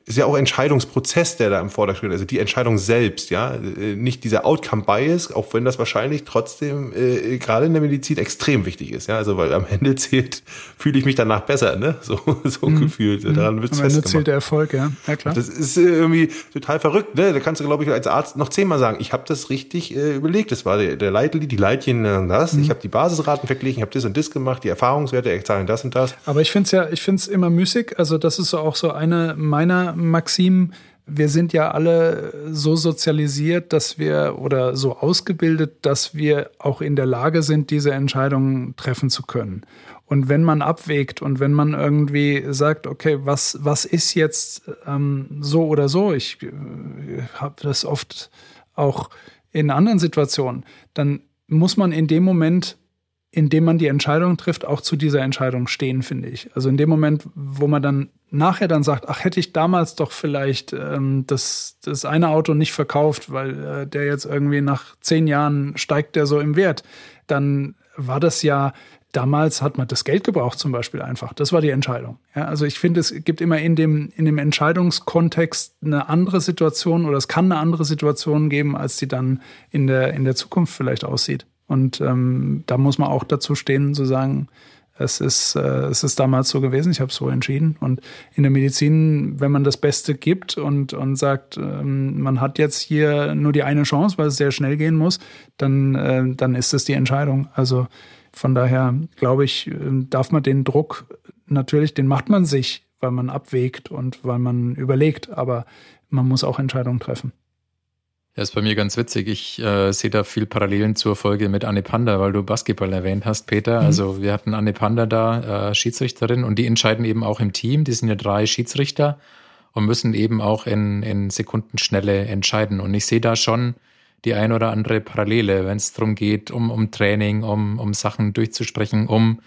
Ist ja auch Entscheidungsprozess, der da im Vordergrund steht, also die Entscheidung selbst, ja, äh, nicht dieser Outcome Bias, auch wenn das wahrscheinlich trotzdem äh, gerade in der Medizin extrem wichtig ist, ja, also weil am Ende zählt, fühle ich mich danach besser, ne, so so mhm. gefühlt, daran wird's am Ende zählt der Erfolg, ja, ja klar. Das ist äh, irgendwie total verrückt, ne, da kannst du glaube ich als Arzt noch zehnmal sagen, ich habe das richtig äh, überlegt, das war der, der Leitlied, die Leitchen, das, mhm. ich habe die Basisraten verglichen, ich habe das und das gemacht, die Erfahrungswerte zahlen das und das. Aber ich finde es ja, ich finde es immer müßig, also das ist so auch so eine meiner Maxim, wir sind ja alle so sozialisiert, dass wir oder so ausgebildet, dass wir auch in der Lage sind, diese Entscheidungen treffen zu können. Und wenn man abwägt und wenn man irgendwie sagt, okay, was, was ist jetzt ähm, so oder so, ich äh, habe das oft auch in anderen Situationen, dann muss man in dem Moment indem man die Entscheidung trifft, auch zu dieser Entscheidung stehen, finde ich. Also in dem Moment, wo man dann nachher dann sagt, ach, hätte ich damals doch vielleicht ähm, das, das eine Auto nicht verkauft, weil äh, der jetzt irgendwie nach zehn Jahren steigt der so im Wert, dann war das ja damals hat man das Geld gebraucht zum Beispiel einfach. Das war die Entscheidung. Ja, also ich finde, es gibt immer in dem, in dem Entscheidungskontext eine andere Situation oder es kann eine andere Situation geben, als die dann in der, in der Zukunft vielleicht aussieht. Und ähm, da muss man auch dazu stehen, zu sagen, es ist, äh, es ist damals so gewesen, ich habe so entschieden. Und in der Medizin, wenn man das Beste gibt und, und sagt, ähm, man hat jetzt hier nur die eine Chance, weil es sehr schnell gehen muss, dann, äh, dann ist es die Entscheidung. Also von daher glaube ich, äh, darf man den Druck natürlich, den macht man sich, weil man abwägt und weil man überlegt, aber man muss auch Entscheidungen treffen. Ja, ist bei mir ganz witzig. Ich äh, sehe da viel Parallelen zur Folge mit Anne Panda, weil du Basketball erwähnt hast, Peter. Mhm. Also wir hatten Anne Panda da, äh, Schiedsrichterin, und die entscheiden eben auch im Team. Die sind ja drei Schiedsrichter und müssen eben auch in, in Sekundenschnelle entscheiden. Und ich sehe da schon die ein oder andere Parallele, wenn es darum geht, um, um Training, um, um Sachen durchzusprechen, um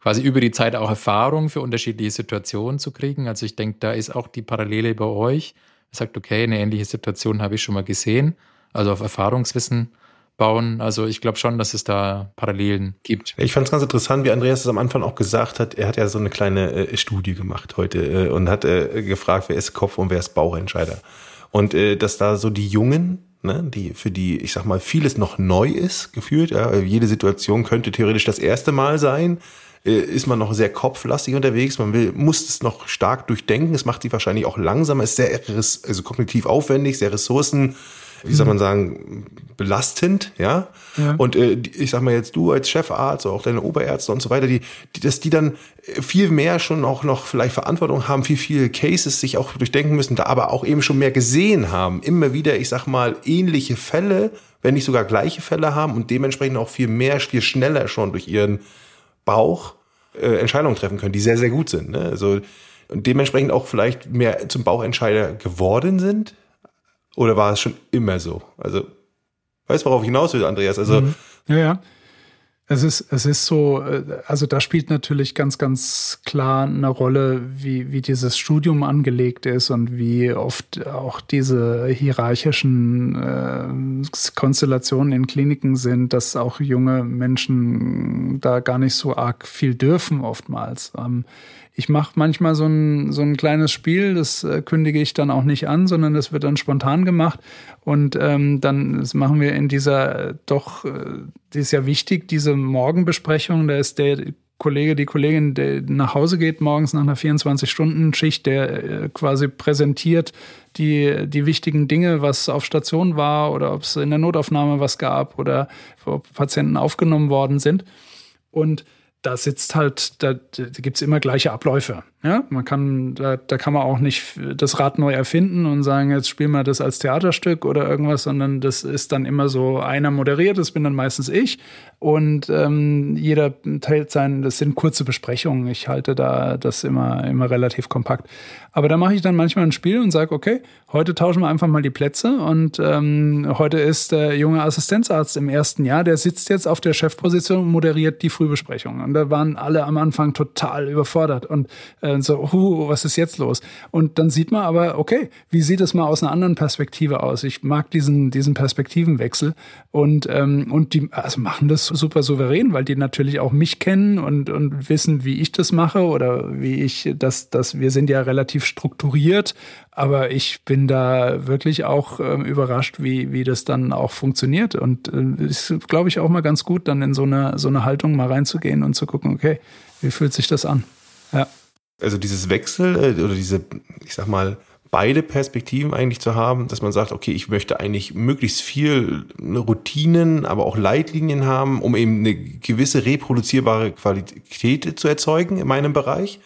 quasi über die Zeit auch Erfahrung für unterschiedliche Situationen zu kriegen. Also ich denke, da ist auch die Parallele bei euch sagt, okay, eine ähnliche Situation habe ich schon mal gesehen. Also auf Erfahrungswissen bauen. Also ich glaube schon, dass es da Parallelen gibt. Ich fand es ganz interessant, wie Andreas es am Anfang auch gesagt hat. Er hat ja so eine kleine äh, Studie gemacht heute äh, und hat äh, gefragt, wer ist Kopf und wer ist Bauchentscheider. Und äh, dass da so die Jungen, ne, die für die, ich sag mal, vieles noch neu ist, gefühlt. Ja, jede Situation könnte theoretisch das erste Mal sein. Äh, ist man noch sehr kopflastig unterwegs. Man will, muss es noch stark durchdenken. Es macht sie wahrscheinlich auch langsamer. Ist sehr also kognitiv aufwendig, sehr ressourcen, wie soll man sagen, belastend, ja. ja. Und äh, ich sag mal jetzt du als Chefarzt, auch deine Oberärzte und so weiter, die, die, dass die dann viel mehr schon auch noch vielleicht Verantwortung haben, viel, viel Cases sich auch durchdenken müssen, da aber auch eben schon mehr gesehen haben. Immer wieder, ich sag mal, ähnliche Fälle, wenn nicht sogar gleiche Fälle haben und dementsprechend auch viel mehr, viel schneller schon durch ihren Bauch äh, Entscheidungen treffen können, die sehr, sehr gut sind. Ne? Also und dementsprechend auch vielleicht mehr zum Bauchentscheider geworden sind? Oder war es schon immer so? Also, weißt du, worauf ich hinaus will, Andreas? Also, mhm. ja, ja. Es ist, es ist so, äh, also da spielt natürlich ganz, ganz klar eine Rolle, wie, wie dieses Studium angelegt ist und wie oft auch diese hierarchischen äh, Konstellationen in Kliniken sind, dass auch junge Menschen da gar nicht so arg viel dürfen oftmals. Ähm, ich mache manchmal so ein, so ein kleines Spiel, das äh, kündige ich dann auch nicht an, sondern das wird dann spontan gemacht. Und ähm, dann machen wir in dieser äh, doch, äh, die ist ja wichtig, diese Morgenbesprechung, da ist der Kollege, die Kollegin, der nach Hause geht morgens nach einer 24-Stunden-Schicht, der äh, quasi präsentiert die, die wichtigen Dinge, was auf Station war oder ob es in der Notaufnahme was gab oder ob Patienten aufgenommen worden sind. Und da sitzt halt, da, da gibt's immer gleiche Abläufe. Ja, man kann, da, da kann man auch nicht das Rad neu erfinden und sagen, jetzt spielen wir das als Theaterstück oder irgendwas, sondern das ist dann immer so, einer moderiert, das bin dann meistens ich. Und ähm, jeder teilt sein, das sind kurze Besprechungen. Ich halte da das immer, immer relativ kompakt. Aber da mache ich dann manchmal ein Spiel und sage, okay, heute tauschen wir einfach mal die Plätze. Und ähm, heute ist der junge Assistenzarzt im ersten Jahr, der sitzt jetzt auf der Chefposition und moderiert die Frühbesprechung. Und da waren alle am Anfang total überfordert. Und äh, und so, huh, was ist jetzt los? Und dann sieht man aber, okay, wie sieht es mal aus einer anderen Perspektive aus? Ich mag diesen, diesen Perspektivenwechsel und, ähm, und die also machen das super souverän, weil die natürlich auch mich kennen und, und wissen, wie ich das mache oder wie ich das, das, wir sind ja relativ strukturiert, aber ich bin da wirklich auch ähm, überrascht, wie, wie das dann auch funktioniert. Und äh, ist, glaube ich, auch mal ganz gut, dann in so eine, so eine Haltung mal reinzugehen und zu gucken, okay, wie fühlt sich das an? Ja also dieses Wechsel äh, oder diese, ich sag mal, beide Perspektiven eigentlich zu haben, dass man sagt, okay, ich möchte eigentlich möglichst viel Routinen, aber auch Leitlinien haben, um eben eine gewisse reproduzierbare Qualität zu erzeugen in meinem Bereich,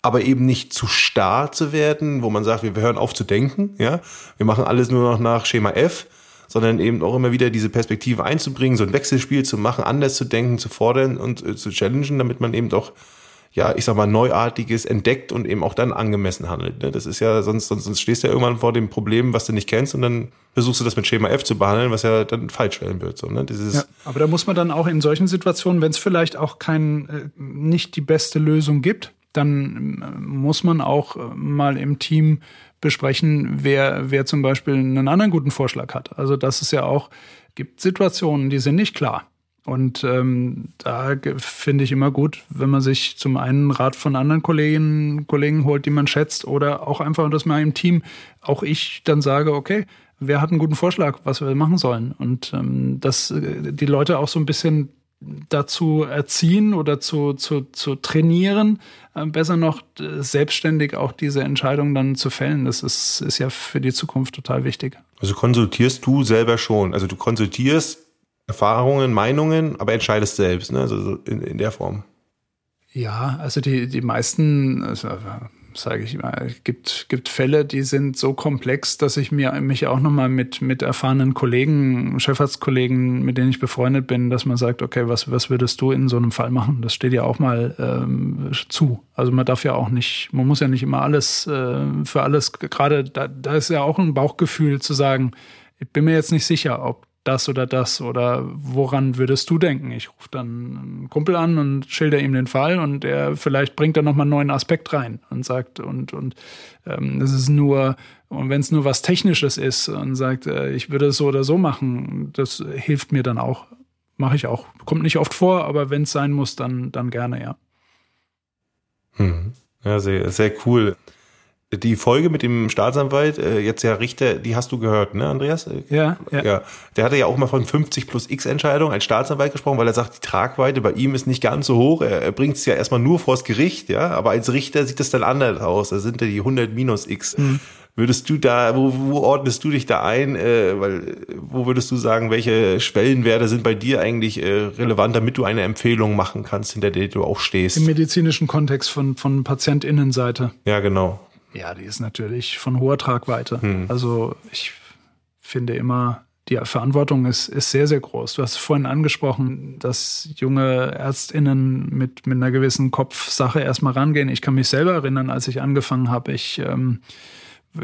aber eben nicht zu starr zu werden, wo man sagt, wir hören auf zu denken, ja, wir machen alles nur noch nach Schema F, sondern eben auch immer wieder diese Perspektive einzubringen, so ein Wechselspiel zu machen, anders zu denken, zu fordern und äh, zu challengen, damit man eben doch ja, ich sag mal, Neuartiges entdeckt und eben auch dann angemessen handelt. Ne? Das ist ja, sonst, sonst, sonst stehst du ja irgendwann vor dem Problem, was du nicht kennst und dann versuchst du das mit Schema F zu behandeln, was ja dann falsch werden wird. So, ne? Dieses ja, aber da muss man dann auch in solchen Situationen, wenn es vielleicht auch kein, äh, nicht die beste Lösung gibt, dann äh, muss man auch äh, mal im Team besprechen, wer, wer zum Beispiel einen anderen guten Vorschlag hat. Also das ist ja auch, gibt Situationen, die sind nicht klar. Und ähm, da finde ich immer gut, wenn man sich zum einen Rat von anderen Kolleginnen, Kollegen holt, die man schätzt, oder auch einfach, dass man im Team, auch ich dann sage, okay, wer hat einen guten Vorschlag, was wir machen sollen? Und ähm, dass äh, die Leute auch so ein bisschen dazu erziehen oder zu, zu, zu trainieren, äh, besser noch selbstständig auch diese Entscheidung dann zu fällen. Das ist, ist ja für die Zukunft total wichtig. Also konsultierst du selber schon. Also du konsultierst Erfahrungen, Meinungen, aber entscheidest selbst, ne? Also in, in der Form. Ja, also die, die meisten, also sage ich es gibt, gibt Fälle, die sind so komplex, dass ich mir mich auch nochmal mit, mit erfahrenen Kollegen, Chefarztkollegen, mit denen ich befreundet bin, dass man sagt, okay, was, was würdest du in so einem Fall machen? Das steht ja auch mal ähm, zu. Also man darf ja auch nicht, man muss ja nicht immer alles äh, für alles, gerade da, da ist ja auch ein Bauchgefühl zu sagen, ich bin mir jetzt nicht sicher, ob das oder das oder woran würdest du denken? Ich rufe dann einen Kumpel an und schilder ihm den Fall und er vielleicht bringt da nochmal einen neuen Aspekt rein und sagt und und ähm, das ist nur und wenn es nur was Technisches ist und sagt, äh, ich würde es so oder so machen, das hilft mir dann auch, mache ich auch. Kommt nicht oft vor, aber wenn es sein muss, dann dann gerne ja. Hm. Ja, sehr sehr cool die Folge mit dem Staatsanwalt, äh, jetzt ja Richter, die hast du gehört, ne, Andreas? Ja, ja. ja. Der hatte ja auch mal von 50 plus X Entscheidung als Staatsanwalt gesprochen, weil er sagt, die Tragweite bei ihm ist nicht ganz so hoch. Er, er bringt es ja erstmal nur vors Gericht, ja, aber als Richter sieht es dann anders aus. Da sind ja die 100 minus X. Mhm. Würdest du da, wo, wo ordnest du dich da ein? Äh, weil, wo würdest du sagen, welche Schwellenwerte sind bei dir eigentlich äh, relevant, damit du eine Empfehlung machen kannst, hinter der du auch stehst? Im medizinischen Kontext von, von PatientInnenseite. Ja, genau. Ja, die ist natürlich von hoher Tragweite. Hm. Also ich finde immer, die Verantwortung ist, ist sehr, sehr groß. Du hast vorhin angesprochen, dass junge ÄrztInnen mit, mit einer gewissen Kopfsache erstmal rangehen. Ich kann mich selber erinnern, als ich angefangen habe, ich, ähm,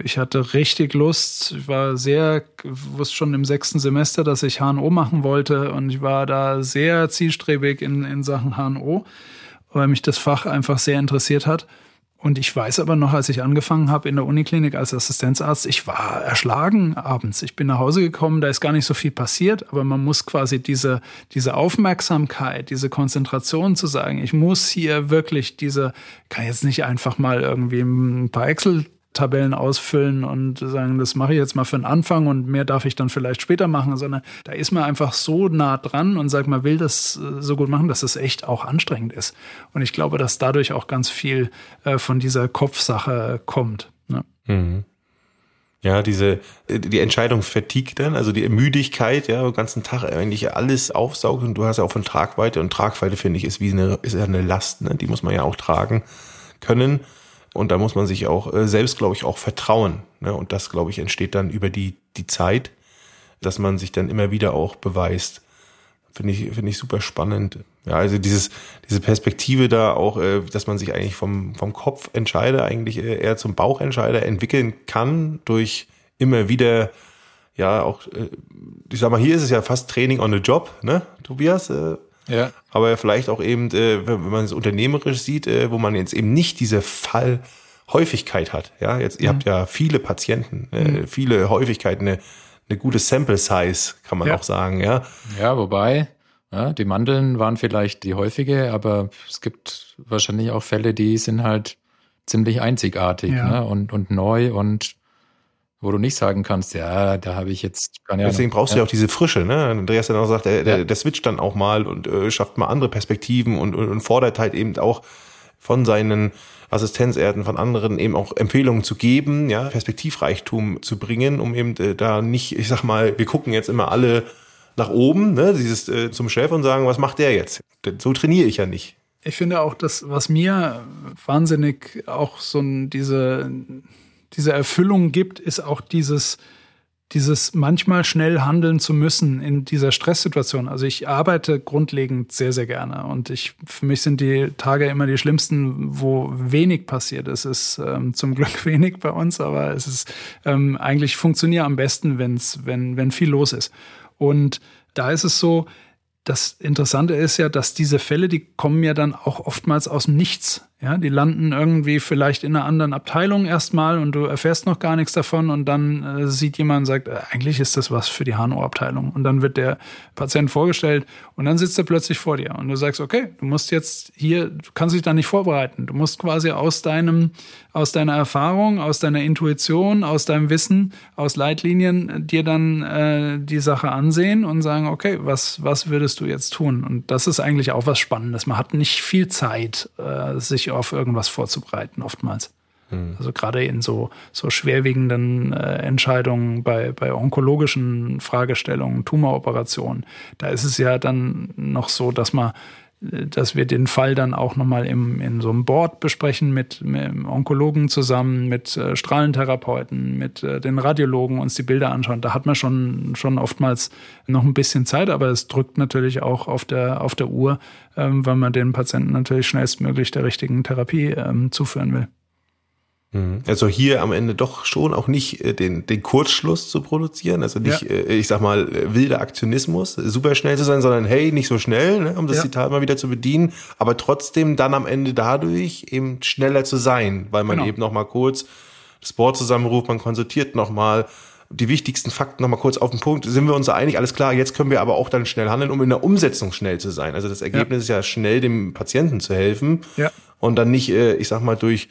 ich hatte richtig Lust. Ich war sehr, wusste schon im sechsten Semester, dass ich HNO machen wollte und ich war da sehr zielstrebig in, in Sachen HNO, weil mich das Fach einfach sehr interessiert hat. Und ich weiß aber noch, als ich angefangen habe in der Uniklinik als Assistenzarzt, ich war erschlagen abends. Ich bin nach Hause gekommen, da ist gar nicht so viel passiert, aber man muss quasi diese, diese Aufmerksamkeit, diese Konzentration zu sagen, ich muss hier wirklich diese, kann jetzt nicht einfach mal irgendwie ein paar Excel Tabellen ausfüllen und sagen, das mache ich jetzt mal für den Anfang und mehr darf ich dann vielleicht später machen, sondern da ist man einfach so nah dran und sagt, man will das äh, so gut machen, dass es echt auch anstrengend ist. Und ich glaube, dass dadurch auch ganz viel äh, von dieser Kopfsache kommt. Ne? Mhm. Ja, diese, äh, die Entscheidungsfatigue dann, also die Müdigkeit, ja, den ganzen Tag eigentlich alles aufsaugt und du hast ja auch von Tragweite und Tragweite, finde ich, ist wie eine, ist eine Last, ne? die muss man ja auch tragen können. Und da muss man sich auch äh, selbst, glaube ich, auch vertrauen. Ne? Und das, glaube ich, entsteht dann über die, die Zeit, dass man sich dann immer wieder auch beweist. Finde ich, finde ich super spannend. Ja, also dieses, diese Perspektive da auch, äh, dass man sich eigentlich vom, vom Kopf entscheide, eigentlich äh, eher zum Bauchentscheider entwickeln kann durch immer wieder, ja, auch, äh, ich sag mal, hier ist es ja fast Training on the Job, ne, Tobias? Ja. Aber vielleicht auch eben, äh, wenn man es unternehmerisch sieht, äh, wo man jetzt eben nicht diese Fallhäufigkeit hat. Ja, jetzt, ihr mhm. habt ja viele Patienten, äh, mhm. viele Häufigkeiten, eine, eine gute Sample Size, kann man ja. auch sagen, ja. Ja, wobei, ja, die Mandeln waren vielleicht die häufige, aber es gibt wahrscheinlich auch Fälle, die sind halt ziemlich einzigartig ja. ne? und, und neu und wo du nicht sagen kannst, ja, da habe ich jetzt keine Ahnung. Deswegen brauchst du ja auch diese Frische, ne? Andreas dann auch sagt, der, der, der switcht dann auch mal und äh, schafft mal andere Perspektiven und, und, und fordert halt eben auch von seinen Assistenzärzten, von anderen eben auch Empfehlungen zu geben, ja, Perspektivreichtum zu bringen, um eben äh, da nicht, ich sag mal, wir gucken jetzt immer alle nach oben, ne, dieses äh, zum Chef und sagen, was macht der jetzt? So trainiere ich ja nicht. Ich finde auch, das, was mir wahnsinnig auch so ein, diese diese Erfüllung gibt, ist auch dieses, dieses manchmal schnell handeln zu müssen in dieser Stresssituation. Also ich arbeite grundlegend sehr, sehr gerne und ich, für mich sind die Tage immer die schlimmsten, wo wenig passiert. Es ist ähm, zum Glück wenig bei uns, aber es ist ähm, eigentlich funktioniert am besten, wenn's, wenn, wenn viel los ist. Und da ist es so, das Interessante ist ja, dass diese Fälle, die kommen ja dann auch oftmals aus dem Nichts. Ja, die landen irgendwie vielleicht in einer anderen Abteilung erstmal und du erfährst noch gar nichts davon und dann äh, sieht jemand und sagt, äh, eigentlich ist das was für die HNO-Abteilung. Und dann wird der Patient vorgestellt und dann sitzt er plötzlich vor dir und du sagst, okay, du musst jetzt hier, du kannst dich da nicht vorbereiten. Du musst quasi aus deinem, aus deiner Erfahrung, aus deiner Intuition, aus deinem Wissen, aus Leitlinien dir dann äh, die Sache ansehen und sagen, okay, was, was würdest du jetzt tun? Und das ist eigentlich auch was Spannendes. Man hat nicht viel Zeit, äh, sich auf irgendwas vorzubereiten, oftmals. Mhm. Also gerade in so, so schwerwiegenden äh, Entscheidungen bei, bei onkologischen Fragestellungen, Tumoroperationen, da ist es ja dann noch so, dass man dass wir den Fall dann auch nochmal im, in so einem Board besprechen mit, mit Onkologen zusammen, mit äh, Strahlentherapeuten, mit äh, den Radiologen uns die Bilder anschauen. Da hat man schon, schon oftmals noch ein bisschen Zeit, aber es drückt natürlich auch auf der, auf der Uhr, ähm, weil man den Patienten natürlich schnellstmöglich der richtigen Therapie ähm, zuführen will. Mhm. Also hier am Ende doch schon auch nicht äh, den, den Kurzschluss zu produzieren, also nicht, ja. Äh, ich sag mal, äh, wilder Aktionismus, super schnell zu sein, sondern hey, nicht so schnell, ne, um das ja. Zitat mal wieder zu bedienen, aber trotzdem dann am Ende dadurch eben schneller zu sein, weil man genau. eben noch mal kurz das Board zusammenruft, man konsultiert noch mal die wichtigsten Fakten noch mal kurz auf den Punkt. Sind wir uns einig? Alles klar. Jetzt können wir aber auch dann schnell handeln, um in der Umsetzung schnell zu sein. Also das Ergebnis ja. ist ja schnell dem Patienten zu helfen ja. und dann nicht, ich sag mal, durch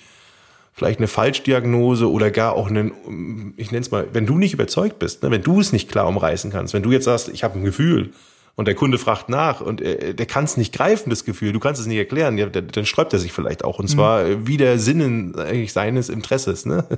vielleicht eine Falschdiagnose oder gar auch einen, ich nenne es mal, wenn du nicht überzeugt bist, ne, wenn du es nicht klar umreißen kannst, wenn du jetzt sagst, ich habe ein Gefühl und der Kunde fragt nach und äh, der kann es nicht greifen, das Gefühl, du kannst es nicht erklären, ja, dann, dann sträubt er sich vielleicht auch und mhm. zwar mhm. wieder Sinnen eigentlich seines Interesses. Ne?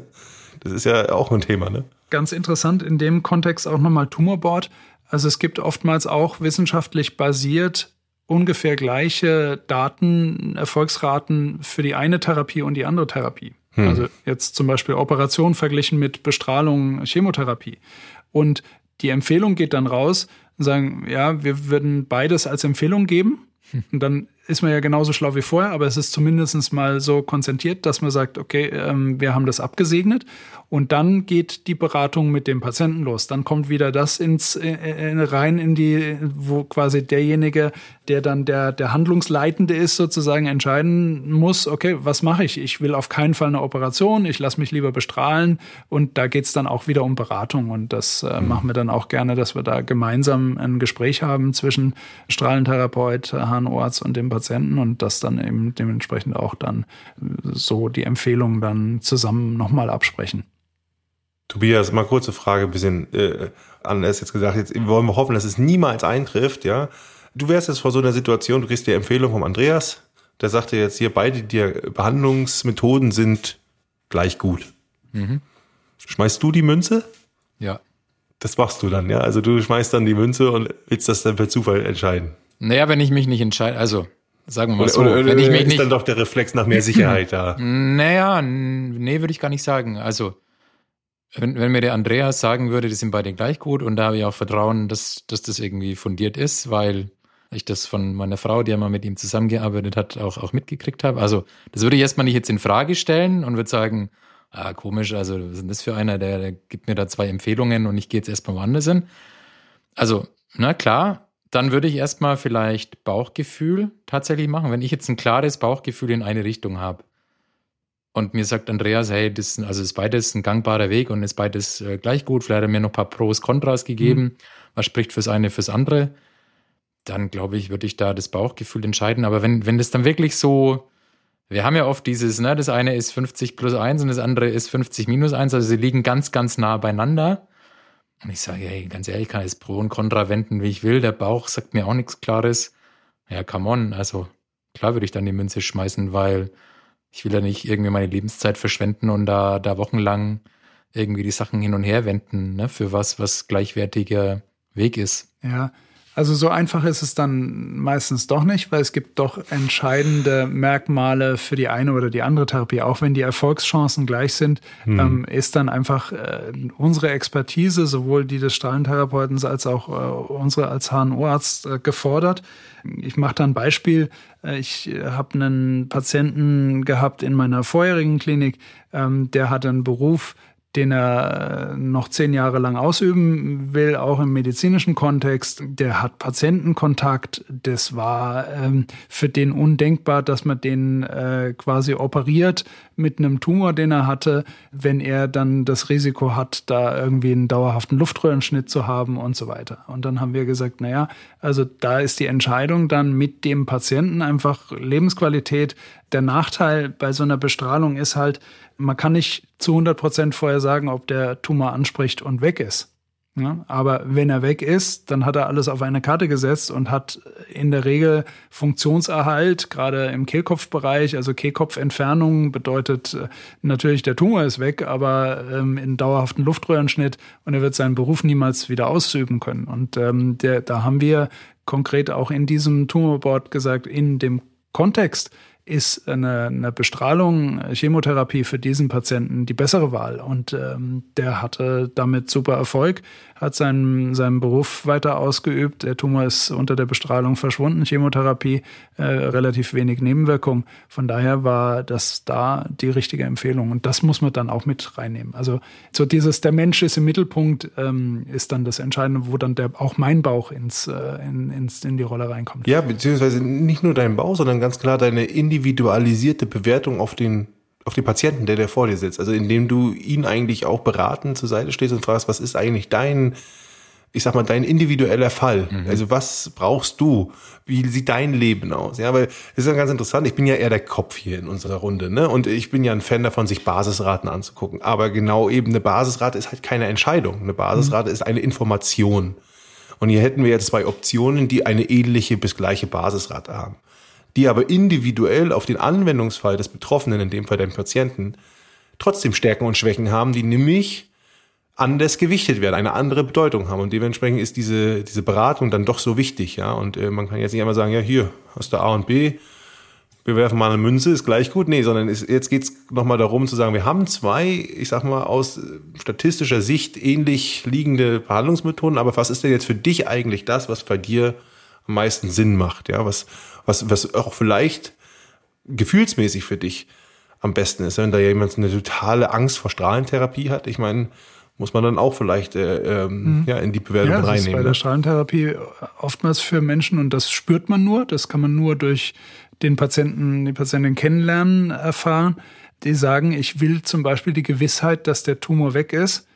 Das ist ja auch ein Thema. Ne? Ganz interessant in dem Kontext auch nochmal Tumorboard. Also es gibt oftmals auch wissenschaftlich basiert ungefähr gleiche Daten, Erfolgsraten für die eine Therapie und die andere Therapie. Hm. Also jetzt zum Beispiel Operation verglichen mit Bestrahlung, Chemotherapie. Und die Empfehlung geht dann raus und sagen, ja, wir würden beides als Empfehlung geben. Hm. Und dann ist man ja genauso schlau wie vorher, aber es ist zumindest mal so konzentriert, dass man sagt, okay, ähm, wir haben das abgesegnet. Und dann geht die Beratung mit dem Patienten los. Dann kommt wieder das ins äh, äh rein in die, wo quasi derjenige, der dann der der Handlungsleitende ist, sozusagen entscheiden muss, okay, was mache ich? Ich will auf keinen Fall eine Operation, ich lasse mich lieber bestrahlen. Und da geht's dann auch wieder um Beratung. Und das äh, mhm. machen wir dann auch gerne, dass wir da gemeinsam ein Gespräch haben zwischen Strahlentherapeut, HNO-Arzt und dem Patienten und das dann eben dementsprechend auch dann so die Empfehlungen dann zusammen nochmal absprechen. Tobias, mal kurze Frage, ein bisschen äh, anders jetzt gesagt. Jetzt wollen wir hoffen, dass es niemals eintrifft, ja. Du wärst jetzt vor so einer Situation, du kriegst die Empfehlung vom Andreas, der sagte jetzt hier, beide die Behandlungsmethoden sind gleich gut. Mhm. Schmeißt du die Münze? Ja. Das machst du dann, ja? Also du schmeißt dann die Münze und willst das dann per Zufall entscheiden. Naja, wenn ich mich nicht entscheide, also sagen wir mal oder, so. Oder, oder wenn ich mich ist nicht, dann doch der Reflex nach mehr Sicherheit da? Naja, nee, würde ich gar nicht sagen. Also wenn, wenn mir der Andreas sagen würde, die sind beide gleich gut und da habe ich auch Vertrauen, dass, dass das irgendwie fundiert ist, weil ich das von meiner Frau, die ja mal mit ihm zusammengearbeitet hat, auch, auch mitgekriegt habe. Also das würde ich erstmal nicht jetzt in Frage stellen und würde sagen, ah, komisch, also was ist denn das für einer, der, der gibt mir da zwei Empfehlungen und ich gehe jetzt erstmal woanders hin. Also, na klar, dann würde ich erstmal vielleicht Bauchgefühl tatsächlich machen, wenn ich jetzt ein klares Bauchgefühl in eine Richtung habe. Und mir sagt Andreas, hey, das, also ist beides ein gangbarer Weg und ist beides äh, gleich gut. Vielleicht hat er mir noch ein paar Pros, Kontras gegeben. Mhm. Was spricht fürs eine, fürs andere? Dann glaube ich, würde ich da das Bauchgefühl entscheiden. Aber wenn, wenn das dann wirklich so, wir haben ja oft dieses, ne, das eine ist 50 plus 1 und das andere ist 50 minus 1, also sie liegen ganz, ganz nah beieinander. Und ich sage, hey, ganz ehrlich, ich kann jetzt Pro und Contra wenden, wie ich will. Der Bauch sagt mir auch nichts Klares. Ja, come on. Also klar würde ich dann die Münze schmeißen, weil ich will ja nicht irgendwie meine Lebenszeit verschwenden und da, da wochenlang irgendwie die Sachen hin und her wenden, ne, für was, was gleichwertiger Weg ist. Ja, also so einfach ist es dann meistens doch nicht, weil es gibt doch entscheidende Merkmale für die eine oder die andere Therapie. Auch wenn die Erfolgschancen gleich sind, hm. ähm, ist dann einfach äh, unsere Expertise, sowohl die des Strahlentherapeuten als auch äh, unsere als HNO-Arzt äh, gefordert. Ich mache da ein Beispiel. Äh, ich habe einen Patienten gehabt in meiner vorherigen Klinik, ähm, der hat einen Beruf, den er noch zehn Jahre lang ausüben will, auch im medizinischen Kontext. Der hat Patientenkontakt. Das war ähm, für den undenkbar, dass man den äh, quasi operiert mit einem Tumor, den er hatte, wenn er dann das Risiko hat, da irgendwie einen dauerhaften Luftröhrenschnitt zu haben und so weiter. Und dann haben wir gesagt, naja, also da ist die Entscheidung dann mit dem Patienten einfach Lebensqualität. Der Nachteil bei so einer Bestrahlung ist halt, man kann nicht zu 100 Prozent vorher sagen, ob der Tumor anspricht und weg ist. Ja, aber wenn er weg ist, dann hat er alles auf eine Karte gesetzt und hat in der Regel Funktionserhalt, gerade im Kehlkopfbereich. Also Kehlkopfentfernung bedeutet äh, natürlich, der Tumor ist weg, aber ähm, in dauerhaften Luftröhrenschnitt und er wird seinen Beruf niemals wieder ausüben können. Und ähm, der, da haben wir konkret auch in diesem Tumorboard gesagt, in dem Kontext ist eine, eine Bestrahlung, Chemotherapie für diesen Patienten die bessere Wahl. Und ähm, der hatte damit super Erfolg hat seinen, seinen Beruf weiter ausgeübt. Der Tumor ist unter der Bestrahlung verschwunden, Chemotherapie, äh, relativ wenig Nebenwirkungen. Von daher war das da die richtige Empfehlung. Und das muss man dann auch mit reinnehmen. Also so dieses, der Mensch ist im Mittelpunkt, ähm, ist dann das Entscheidende, wo dann der, auch mein Bauch ins, äh, in, ins, in die Rolle reinkommt. Ja, beziehungsweise nicht nur dein Bauch, sondern ganz klar deine individualisierte Bewertung auf den auf den Patienten, der der vor dir sitzt. Also indem du ihn eigentlich auch beraten zur Seite stehst und fragst, was ist eigentlich dein, ich sag mal, dein individueller Fall? Mhm. Also was brauchst du? Wie sieht dein Leben aus? Ja, weil das ist ja ganz interessant. Ich bin ja eher der Kopf hier in unserer Runde, ne? Und ich bin ja ein Fan davon, sich Basisraten anzugucken. Aber genau eben eine Basisrate ist halt keine Entscheidung. Eine Basisrate mhm. ist eine Information. Und hier hätten wir jetzt zwei Optionen, die eine ähnliche bis gleiche Basisrate haben die aber individuell auf den Anwendungsfall des Betroffenen, in dem Fall deinem Patienten, trotzdem Stärken und Schwächen haben, die nämlich anders gewichtet werden, eine andere Bedeutung haben. Und dementsprechend ist diese, diese Beratung dann doch so wichtig, ja. Und äh, man kann jetzt nicht einmal sagen, ja, hier hast du A und B, wir werfen mal eine Münze, ist gleich gut. Nee, sondern ist, jetzt geht's es nochmal darum zu sagen, wir haben zwei, ich sag mal, aus statistischer Sicht ähnlich liegende Behandlungsmethoden, aber was ist denn jetzt für dich eigentlich das, was bei dir am meisten Sinn macht? Ja, was, was, was auch vielleicht gefühlsmäßig für dich am besten ist. Wenn da jemand eine totale Angst vor Strahlentherapie hat, ich meine, muss man dann auch vielleicht äh, ähm, mhm. ja, in die Bewertung ja, das reinnehmen. Ist bei der ne? Strahlentherapie oftmals für Menschen und das spürt man nur, das kann man nur durch den Patienten, die Patientin kennenlernen erfahren. Die sagen, ich will zum Beispiel die Gewissheit, dass der Tumor weg ist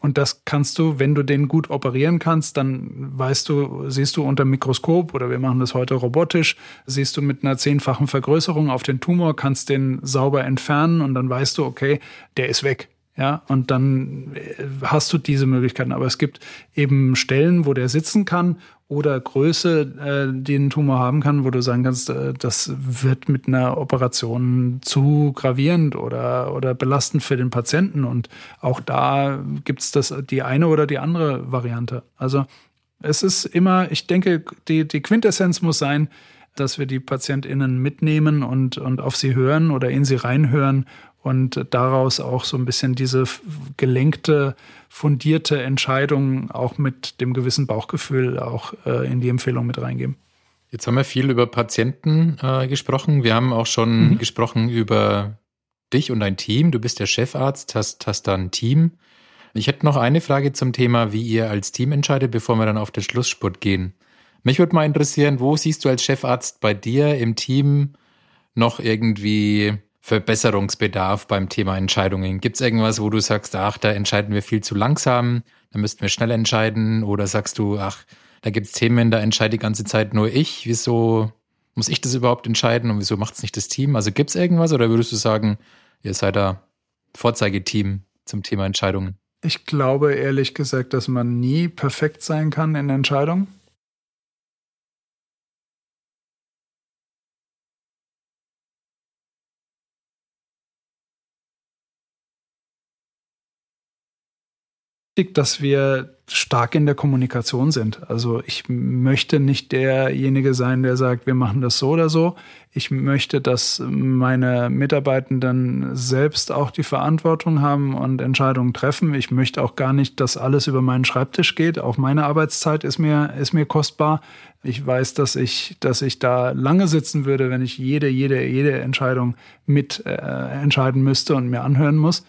und das kannst du, wenn du den gut operieren kannst, dann weißt du, siehst du unter Mikroskop oder wir machen das heute robotisch, siehst du mit einer zehnfachen Vergrößerung auf den Tumor, kannst den sauber entfernen und dann weißt du, okay, der ist weg. Ja, und dann äh, hast du diese Möglichkeiten. Aber es gibt eben Stellen, wo der sitzen kann oder Größe, äh, die einen Tumor haben kann, wo du sagen kannst, äh, das wird mit einer Operation zu gravierend oder, oder belastend für den Patienten. Und auch da gibt's das die eine oder die andere Variante. Also es ist immer, ich denke, die, die Quintessenz muss sein, dass wir die PatientInnen mitnehmen und, und auf sie hören oder in sie reinhören und daraus auch so ein bisschen diese gelenkte, fundierte Entscheidung auch mit dem gewissen Bauchgefühl auch äh, in die Empfehlung mit reingeben. Jetzt haben wir viel über Patienten äh, gesprochen. Wir haben auch schon mhm. gesprochen über dich und dein Team. Du bist der Chefarzt, hast, hast da ein Team. Ich hätte noch eine Frage zum Thema, wie ihr als Team entscheidet, bevor wir dann auf den Schlussspurt gehen. Mich würde mal interessieren, wo siehst du als Chefarzt bei dir im Team noch irgendwie Verbesserungsbedarf beim Thema Entscheidungen? Gibt es irgendwas, wo du sagst, ach, da entscheiden wir viel zu langsam, da müssten wir schnell entscheiden? Oder sagst du, ach, da gibt es Themen, da entscheide die ganze Zeit nur ich. Wieso muss ich das überhaupt entscheiden und wieso macht es nicht das Team? Also gibt es irgendwas oder würdest du sagen, ihr seid da Vorzeigeteam zum Thema Entscheidungen? Ich glaube ehrlich gesagt, dass man nie perfekt sein kann in Entscheidungen. Dass wir stark in der Kommunikation sind. Also ich möchte nicht derjenige sein, der sagt, wir machen das so oder so. Ich möchte, dass meine Mitarbeitenden selbst auch die Verantwortung haben und Entscheidungen treffen. Ich möchte auch gar nicht, dass alles über meinen Schreibtisch geht. Auch meine Arbeitszeit ist mir, ist mir kostbar. Ich weiß, dass ich, dass ich da lange sitzen würde, wenn ich jede, jede, jede Entscheidung mit äh, entscheiden müsste und mir anhören muss.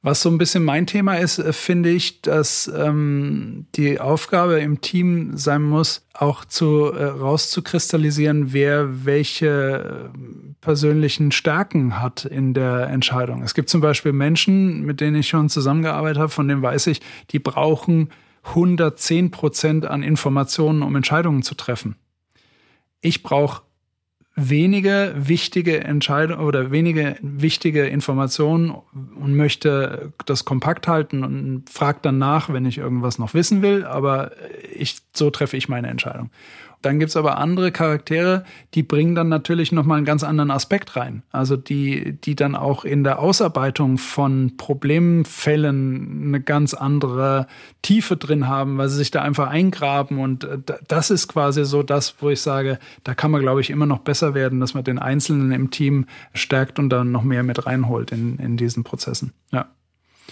Was so ein bisschen mein Thema ist, äh, finde ich, dass ähm, die Aufgabe im Team sein muss, auch zu äh, rauszukristallisieren, wer welche äh, persönlichen Stärken hat in der Entscheidung. Es gibt zum Beispiel Menschen, mit denen ich schon zusammengearbeitet habe, von denen weiß ich, die brauchen 110 Prozent an Informationen, um Entscheidungen zu treffen. Ich brauche wenige wichtige Entscheidungen oder wenige wichtige Informationen und möchte das kompakt halten und frage dann nach, wenn ich irgendwas noch wissen will, aber ich, so treffe ich meine Entscheidung. Dann gibt's aber andere Charaktere, die bringen dann natürlich nochmal einen ganz anderen Aspekt rein. Also die, die dann auch in der Ausarbeitung von Problemfällen eine ganz andere Tiefe drin haben, weil sie sich da einfach eingraben. Und äh, das ist quasi so das, wo ich sage, da kann man, glaube ich, immer noch besser werden, dass man den Einzelnen im Team stärkt und dann noch mehr mit reinholt in, in diesen Prozessen. Ja.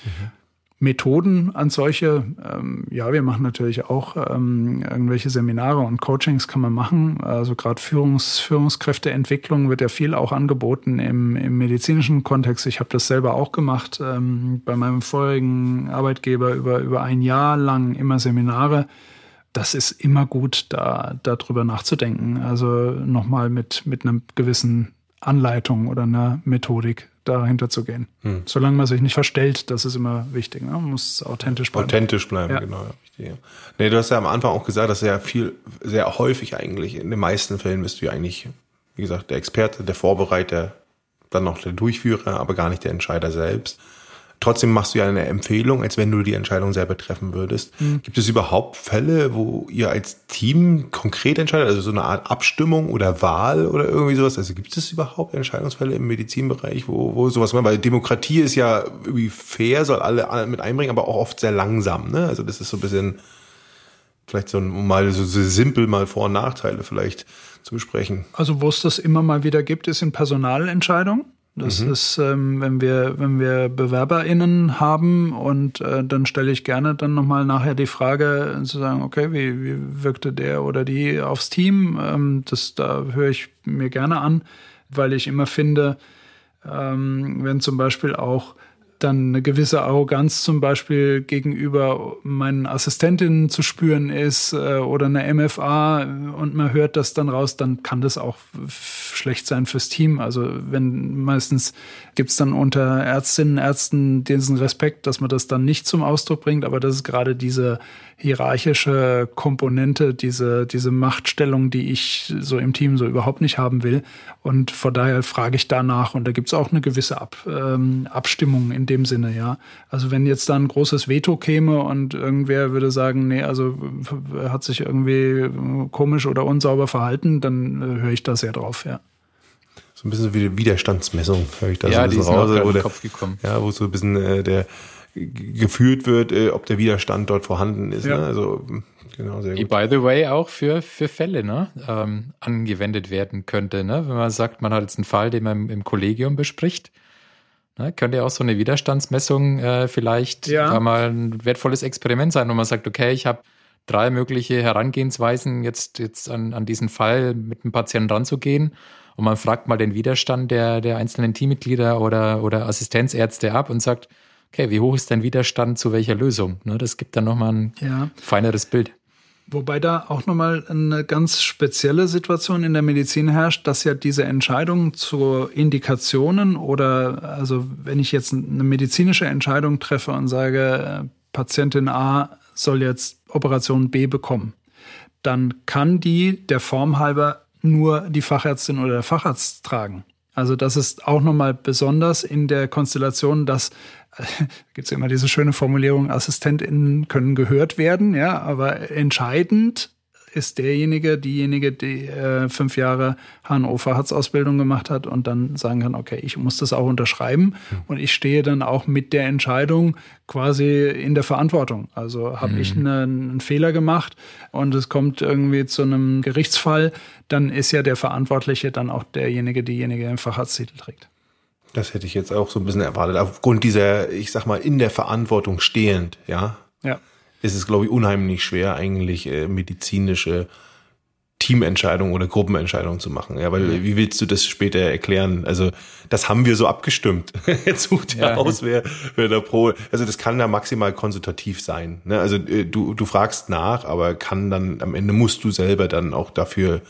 Mhm. Methoden an solche, ähm, ja, wir machen natürlich auch ähm, irgendwelche Seminare und Coachings kann man machen. Also gerade Führungs, Führungskräfteentwicklung wird ja viel auch angeboten im, im medizinischen Kontext. Ich habe das selber auch gemacht ähm, bei meinem vorigen Arbeitgeber über, über ein Jahr lang immer Seminare. Das ist immer gut, da darüber nachzudenken. Also nochmal mit, mit einer gewissen Anleitung oder einer Methodik dahinter zu gehen. Hm. Solange man sich nicht verstellt, das ist immer wichtig. Ne? Man muss authentisch bleiben. Authentisch bleiben, ja. genau. Ja. Nee, du hast ja am Anfang auch gesagt, dass ja viel, sehr häufig eigentlich, in den meisten Fällen bist du ja eigentlich, wie gesagt, der Experte, der Vorbereiter, dann noch der Durchführer, aber gar nicht der Entscheider selbst. Trotzdem machst du ja eine Empfehlung, als wenn du die Entscheidung selber treffen würdest. Mhm. Gibt es überhaupt Fälle, wo ihr als Team konkret entscheidet, also so eine Art Abstimmung oder Wahl oder irgendwie sowas? Also gibt es überhaupt Entscheidungsfälle im Medizinbereich, wo, wo sowas mal, weil Demokratie ist ja irgendwie fair, soll alle mit einbringen, aber auch oft sehr langsam. Ne? Also das ist so ein bisschen vielleicht so ein, mal so, so simpel mal Vor- und Nachteile vielleicht zu besprechen. Also wo es das immer mal wieder gibt, ist in Personalentscheidungen. Das mhm. ist, ähm, wenn wir, wenn wir BewerberInnen haben und äh, dann stelle ich gerne dann nochmal nachher die Frage zu sagen, okay, wie, wie wirkte der oder die aufs Team? Ähm, das, da höre ich mir gerne an, weil ich immer finde, ähm, wenn zum Beispiel auch dann eine gewisse Arroganz zum Beispiel gegenüber meinen Assistentinnen zu spüren ist äh, oder eine MFA und man hört das dann raus, dann kann das auch schlecht sein fürs Team. Also wenn meistens gibt es dann unter Ärztinnen, Ärzten diesen Respekt, dass man das dann nicht zum Ausdruck bringt, aber das ist gerade diese hierarchische Komponente, diese, diese Machtstellung, die ich so im Team so überhaupt nicht haben will. Und von daher frage ich danach und da gibt es auch eine gewisse Ab, ähm, Abstimmung in dem Sinne, ja. Also wenn jetzt da ein großes Veto käme und irgendwer würde sagen, nee, also hat sich irgendwie komisch oder unsauber verhalten, dann äh, höre ich da sehr drauf, ja so ein bisschen wie die Widerstandsmessung, höre ich da ja, so die ist raus, mir oder, Kopf gekommen. Ja, wo so ein bisschen äh, der geführt wird, äh, ob der Widerstand dort vorhanden ist. Ja. Ne? Also genau, sehr gut. By the way, auch für, für Fälle ne? ähm, angewendet werden könnte. Ne? Wenn man sagt, man hat jetzt einen Fall, den man im Kollegium bespricht, ne? könnte ja auch so eine Widerstandsmessung äh, vielleicht ja. mal ein wertvolles Experiment sein, wo man sagt, okay, ich habe drei mögliche Herangehensweisen, jetzt, jetzt an, an diesen Fall mit dem Patienten ranzugehen. Und man fragt mal den Widerstand der, der einzelnen Teammitglieder oder, oder Assistenzärzte ab und sagt, okay, wie hoch ist dein Widerstand zu welcher Lösung? Ne, das gibt dann nochmal ein ja. feineres Bild. Wobei da auch nochmal eine ganz spezielle Situation in der Medizin herrscht, dass ja diese Entscheidung zu Indikationen oder also wenn ich jetzt eine medizinische Entscheidung treffe und sage, äh, Patientin A soll jetzt Operation B bekommen, dann kann die der Form halber nur die Fachärztin oder der Facharzt tragen. Also das ist auch nochmal besonders in der Konstellation, dass gibt es ja immer diese schöne Formulierung, AssistentInnen können gehört werden, ja, aber entscheidend ist derjenige, diejenige, die äh, fünf Jahre HNO-Facharztausbildung gemacht hat und dann sagen kann, okay, ich muss das auch unterschreiben mhm. und ich stehe dann auch mit der Entscheidung quasi in der Verantwortung. Also habe mhm. ich eine, einen Fehler gemacht und es kommt irgendwie zu einem Gerichtsfall, dann ist ja der Verantwortliche dann auch derjenige, diejenige, der den Facharzttitel trägt. Das hätte ich jetzt auch so ein bisschen erwartet. Aufgrund dieser, ich sag mal, in der Verantwortung stehend, ja. Ja. Ist es, glaube ich, unheimlich schwer, eigentlich äh, medizinische Teamentscheidungen oder Gruppenentscheidungen zu machen. Ja, weil wie willst du das später erklären? Also das haben wir so abgestimmt. Jetzt sucht ja, ja aus, wer, wer da pro. Also das kann da maximal konsultativ sein. Ne? Also äh, du, du fragst nach, aber kann dann am Ende musst du selber dann auch dafür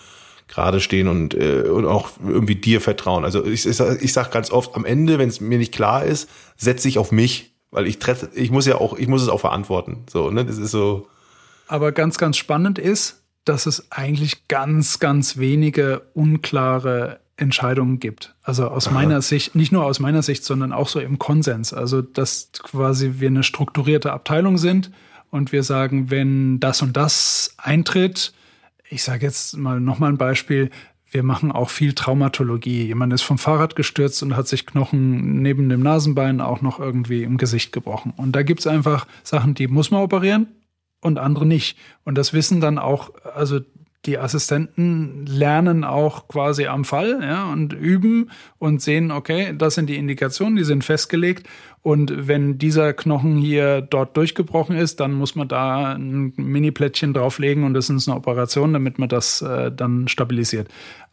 gerade stehen und, äh, und auch irgendwie dir vertrauen. Also ich, ich, ich sage ganz oft, am Ende, wenn es mir nicht klar ist, setze ich auf mich, weil ich treffe, ich muss ja auch, ich muss es auch verantworten. So, ne? Das ist so. Aber ganz, ganz spannend ist, dass es eigentlich ganz, ganz wenige unklare Entscheidungen gibt. Also aus Aha. meiner Sicht, nicht nur aus meiner Sicht, sondern auch so im Konsens. Also, dass quasi wir eine strukturierte Abteilung sind und wir sagen, wenn das und das eintritt, ich sage jetzt mal nochmal ein Beispiel, wir machen auch viel Traumatologie. Jemand ist vom Fahrrad gestürzt und hat sich Knochen neben dem Nasenbein auch noch irgendwie im Gesicht gebrochen. Und da gibt's einfach Sachen, die muss man operieren und andere nicht. Und das wissen dann auch, also die Assistenten lernen auch quasi am Fall ja, und üben und sehen, okay, das sind die Indikationen, die sind festgelegt und wenn dieser Knochen hier dort durchgebrochen ist, dann muss man da ein Mini-Plättchen drauflegen und das ist eine Operation, damit man das äh, dann stabilisiert.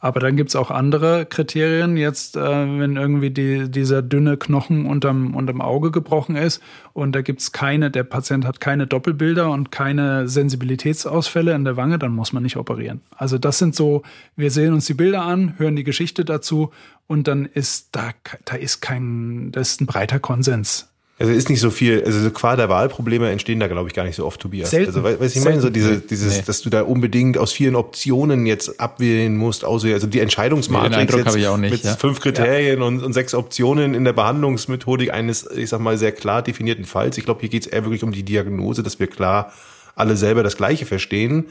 Aber dann gibt's auch andere Kriterien. Jetzt, äh, wenn irgendwie die, dieser dünne Knochen unterm, unterm Auge gebrochen ist und da gibt's keine, der Patient hat keine Doppelbilder und keine Sensibilitätsausfälle in der Wange, dann muss man nicht operieren. Also das sind so, wir sehen uns die Bilder an, hören die Geschichte dazu und dann ist da, da ist kein, das ist ein breiter Konsens. Also ist nicht so viel, also qua der Wahlprobleme entstehen da, glaube ich, gar nicht so oft, Tobias. Selten. Also, weißt du, ich meine, so diese, dieses, nee. dass du da unbedingt aus vielen Optionen jetzt abwählen musst, also die Entscheidungsmatrix nee, jetzt nicht, mit ja. fünf Kriterien ja. und, und, sechs Optionen in der Behandlungsmethodik eines, ich sag mal, sehr klar definierten Falls. Ich glaube, hier geht es eher wirklich um die Diagnose, dass wir klar alle selber das Gleiche verstehen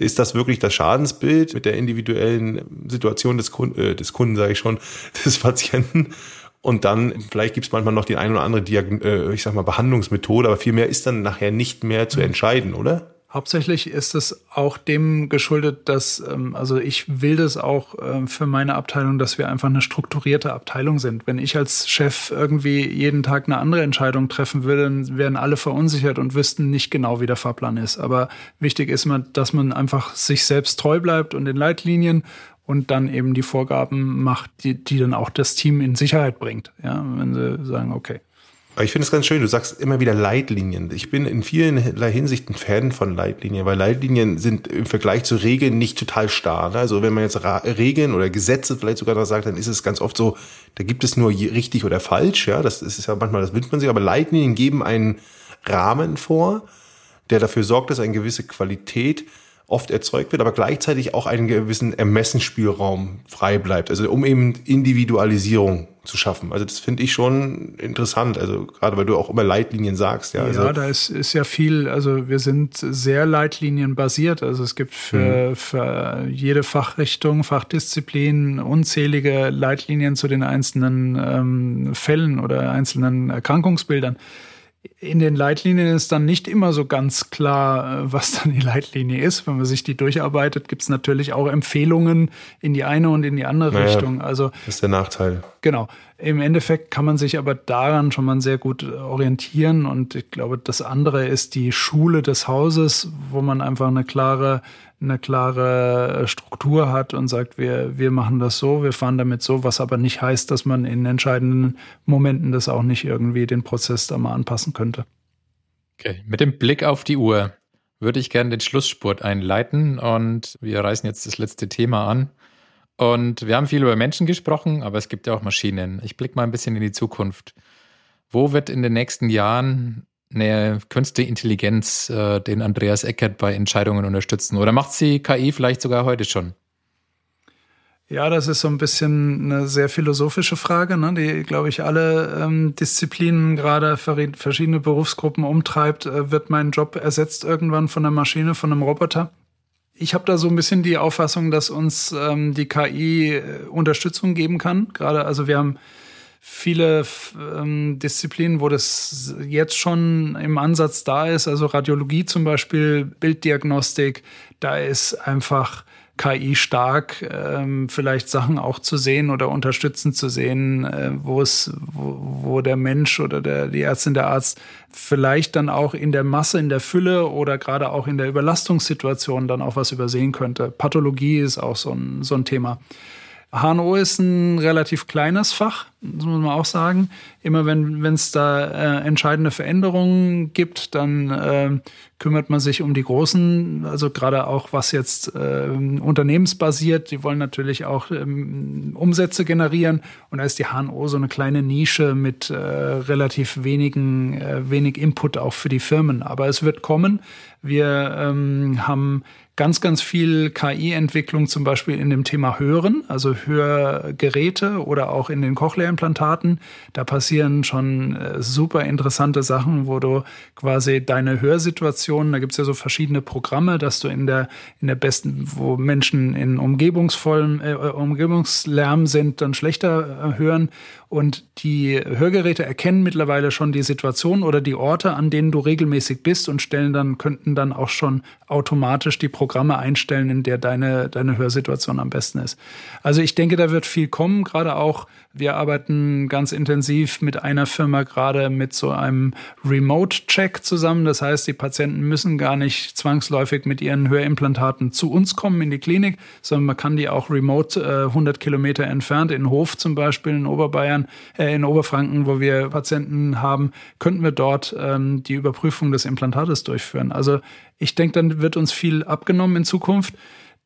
ist das wirklich das Schadensbild mit der individuellen Situation des Kunden, äh, des Kunden sage ich schon, des Patienten? Und dann, vielleicht gibt es manchmal noch die ein oder andere Diagn äh, ich sag mal, Behandlungsmethode, aber viel mehr ist dann nachher nicht mehr zu mhm. entscheiden, oder? Hauptsächlich ist es auch dem geschuldet, dass, ähm, also ich will das auch äh, für meine Abteilung, dass wir einfach eine strukturierte Abteilung sind. Wenn ich als Chef irgendwie jeden Tag eine andere Entscheidung treffen würde, dann wären alle verunsichert und wüssten nicht genau, wie der Fahrplan ist. Aber wichtig ist man, dass man einfach sich selbst treu bleibt und den Leitlinien und dann eben die Vorgaben macht, die, die dann auch das Team in Sicherheit bringt. Ja, wenn sie sagen, okay. Ich finde es ganz schön, du sagst immer wieder Leitlinien. Ich bin in vielen Hinsichten Fan von Leitlinien, weil Leitlinien sind im Vergleich zu Regeln nicht total starr. Ne? Also wenn man jetzt Regeln oder Gesetze vielleicht sogar noch sagt, dann ist es ganz oft so, da gibt es nur richtig oder falsch. Ja, das ist ja manchmal, das wünscht man sich, aber Leitlinien geben einen Rahmen vor, der dafür sorgt, dass eine gewisse Qualität oft erzeugt wird, aber gleichzeitig auch einen gewissen Ermessensspielraum frei bleibt. Also um eben Individualisierung zu schaffen. Also das finde ich schon interessant. Also gerade weil du auch immer Leitlinien sagst. Ja, also ja da ist, ist ja viel, also wir sind sehr leitlinienbasiert. Also es gibt für, mhm. für jede Fachrichtung, Fachdisziplin unzählige Leitlinien zu den einzelnen ähm, Fällen oder einzelnen Erkrankungsbildern in den Leitlinien ist dann nicht immer so ganz klar, äh, was dann die Leitlinie ist. Wenn man sich die durcharbeitet, gibt es natürlich auch Empfehlungen in die eine und in die andere naja, Richtung. Also das ist der Nachteil. Genau. Im Endeffekt kann man sich aber daran schon mal sehr gut orientieren. Und ich glaube, das andere ist die Schule des Hauses, wo man einfach eine klare eine klare Struktur hat und sagt, wir, wir machen das so, wir fahren damit so, was aber nicht heißt, dass man in entscheidenden Momenten das auch nicht irgendwie den Prozess da mal anpassen könnte. Okay, mit dem Blick auf die Uhr würde ich gerne den Schlussspurt einleiten und wir reißen jetzt das letzte Thema an. Und wir haben viel über Menschen gesprochen, aber es gibt ja auch Maschinen. Ich blicke mal ein bisschen in die Zukunft. Wo wird in den nächsten Jahren eine künstliche Intelligenz äh, den Andreas Eckert bei Entscheidungen unterstützen? Oder macht sie KI vielleicht sogar heute schon? Ja, das ist so ein bisschen eine sehr philosophische Frage, ne, die, glaube ich, alle ähm, Disziplinen, gerade verschiedene Berufsgruppen umtreibt. Äh, wird mein Job ersetzt irgendwann von einer Maschine, von einem Roboter? Ich habe da so ein bisschen die Auffassung, dass uns ähm, die KI äh, Unterstützung geben kann. Gerade, also wir haben viele ähm, Disziplinen, wo das jetzt schon im Ansatz da ist, also Radiologie zum Beispiel, Bilddiagnostik, da ist einfach KI stark, ähm, vielleicht Sachen auch zu sehen oder unterstützend zu sehen, äh, wo es, wo, der Mensch oder der, die Ärztin, der Arzt vielleicht dann auch in der Masse, in der Fülle oder gerade auch in der Überlastungssituation dann auch was übersehen könnte. Pathologie ist auch so ein, so ein Thema. HNO ist ein relativ kleines Fach, das muss man auch sagen. Immer wenn es da äh, entscheidende Veränderungen gibt, dann äh, kümmert man sich um die großen, also gerade auch was jetzt äh, unternehmensbasiert, die wollen natürlich auch ähm, Umsätze generieren und da ist die HNO so eine kleine Nische mit äh, relativ wenigen, äh, wenig Input auch für die Firmen. Aber es wird kommen. Wir ähm, haben ganz, ganz viel KI-Entwicklung zum Beispiel in dem Thema Hören, also Hörgeräte oder auch in den Cochlea-Implantaten. Da passieren schon äh, super interessante Sachen, wo du quasi deine Hörsituation, da gibt's ja so verschiedene Programme, dass du in der, in der besten, wo Menschen in umgebungsvollen, äh, Umgebungslärm sind, dann schlechter äh, hören und die Hörgeräte erkennen mittlerweile schon die Situation oder die Orte, an denen du regelmäßig bist und stellen dann, könnten dann auch schon automatisch die Programme einstellen, in der deine, deine Hörsituation am besten ist. Also ich denke, da wird viel kommen, gerade auch wir arbeiten ganz intensiv mit einer Firma gerade mit so einem Remote-Check zusammen. Das heißt, die Patienten müssen gar nicht zwangsläufig mit ihren Hörimplantaten zu uns kommen in die Klinik, sondern man kann die auch remote äh, 100 Kilometer entfernt in Hof zum Beispiel in Oberbayern, äh, in Oberfranken, wo wir Patienten haben, könnten wir dort ähm, die Überprüfung des Implantates durchführen. Also ich denke, dann wird uns viel abgenommen in Zukunft,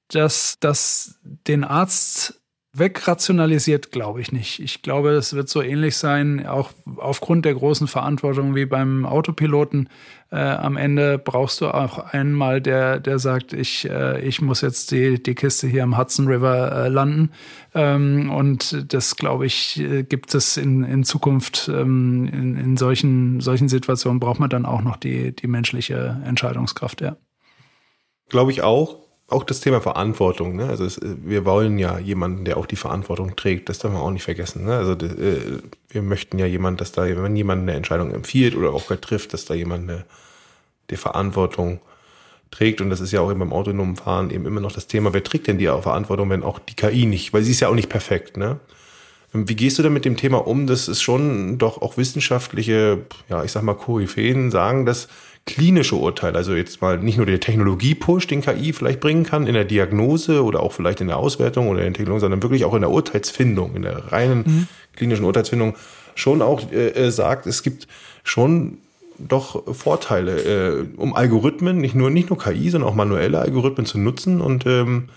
dass das den Arzt wegrationalisiert, glaube ich nicht. Ich glaube, es wird so ähnlich sein, auch aufgrund der großen Verantwortung wie beim Autopiloten. Äh, am Ende brauchst du auch einmal, der, der sagt, ich, äh, ich muss jetzt die, die Kiste hier im Hudson River äh, landen. Ähm, und das, glaube ich, äh, gibt es in, in Zukunft ähm, in, in solchen, solchen Situationen braucht man dann auch noch die, die menschliche Entscheidungskraft, ja. Glaube ich auch auch das Thema Verantwortung. Ne? Also es, wir wollen ja jemanden, der auch die Verantwortung trägt. Das darf man auch nicht vergessen. Ne? Also äh, wir möchten ja jemanden, dass da, wenn jemand eine Entscheidung empfiehlt oder auch trifft, dass da jemand eine, die Verantwortung trägt. Und das ist ja auch eben beim autonomen Fahren eben immer noch das Thema, wer trägt denn die Verantwortung, wenn auch die KI nicht, weil sie ist ja auch nicht perfekt. Ne? Wie gehst du denn mit dem Thema um? Das ist schon doch auch wissenschaftliche, ja, ich sag mal, Koryphäen sagen, dass klinische Urteile, also jetzt mal nicht nur der Technologie-Push, den KI vielleicht bringen kann in der Diagnose oder auch vielleicht in der Auswertung oder in der Technologie, sondern wirklich auch in der Urteilsfindung, in der reinen mhm. klinischen Urteilsfindung schon auch äh, äh, sagt, es gibt schon doch Vorteile, äh, um Algorithmen, nicht nur, nicht nur KI, sondern auch manuelle Algorithmen zu nutzen. Und ähm,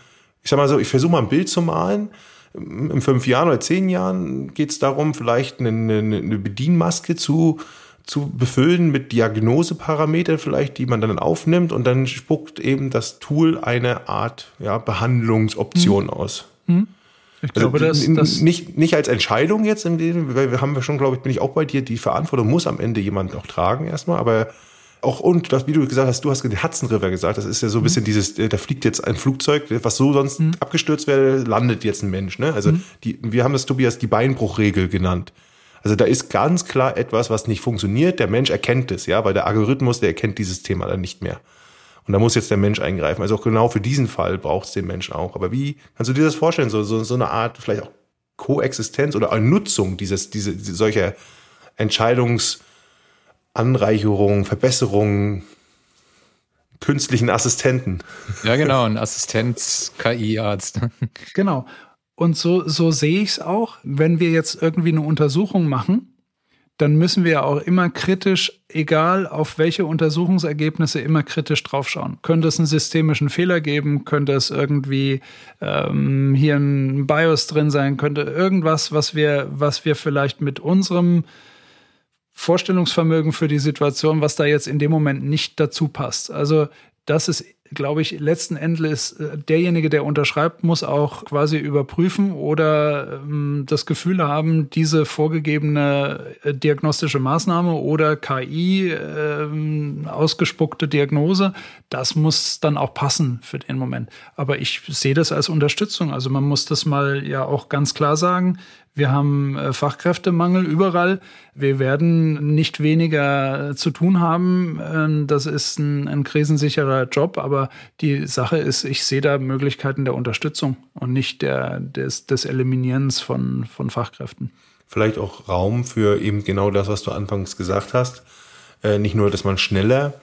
ich sag mal so, ich versuche mal ein Bild zu malen. In fünf Jahren oder zehn Jahren geht es darum, vielleicht eine, eine Bedienmaske zu zu befüllen mit Diagnoseparametern vielleicht, die man dann aufnimmt und dann spuckt eben das Tool eine Art ja, Behandlungsoption hm. aus. Hm. Ich also glaube, dass, dass nicht, nicht als Entscheidung jetzt, in dem, weil wir haben wir schon, glaube ich, bin ich auch bei dir, die Verantwortung muss am Ende jemand auch tragen erstmal, aber auch und das, wie du gesagt hast, du hast den Hudson River gesagt, das ist ja so ein mhm. bisschen dieses, äh, da fliegt jetzt ein Flugzeug, was so sonst mhm. abgestürzt wäre, landet jetzt ein Mensch. Ne? Also mhm. die, wir haben das Tobias die Beinbruchregel genannt. Also da ist ganz klar etwas, was nicht funktioniert. Der Mensch erkennt es, ja, weil der Algorithmus, der erkennt dieses Thema dann nicht mehr. Und da muss jetzt der Mensch eingreifen. Also auch genau für diesen Fall braucht es den Menschen auch. Aber wie kannst du dir das vorstellen? So, so, so eine Art vielleicht auch Koexistenz oder eine Nutzung dieses, diese, solcher Entscheidungsanreicherungen, Verbesserungen, künstlichen Assistenten. Ja, genau, ein Assistenz-KI-Arzt. Genau. Und so, so sehe ich es auch. Wenn wir jetzt irgendwie eine Untersuchung machen, dann müssen wir auch immer kritisch, egal auf welche Untersuchungsergebnisse, immer kritisch draufschauen. Könnte es einen systemischen Fehler geben? Könnte es irgendwie ähm, hier ein BIOS drin sein? Könnte irgendwas, was wir, was wir vielleicht mit unserem Vorstellungsvermögen für die Situation, was da jetzt in dem Moment nicht dazu passt. Also das ist glaube ich, letzten Endes äh, derjenige, der unterschreibt, muss auch quasi überprüfen oder ähm, das Gefühl haben, diese vorgegebene äh, diagnostische Maßnahme oder KI äh, ausgespuckte Diagnose, das muss dann auch passen für den Moment. Aber ich sehe das als Unterstützung. Also man muss das mal ja auch ganz klar sagen. Wir haben äh, Fachkräftemangel überall. Wir werden nicht weniger zu tun haben. Ähm, das ist ein, ein krisensicherer Job, aber aber die Sache ist, ich sehe da Möglichkeiten der Unterstützung und nicht der, des, des Eliminierens von, von Fachkräften. Vielleicht auch Raum für eben genau das, was du anfangs gesagt hast. Äh, nicht nur, dass man schneller,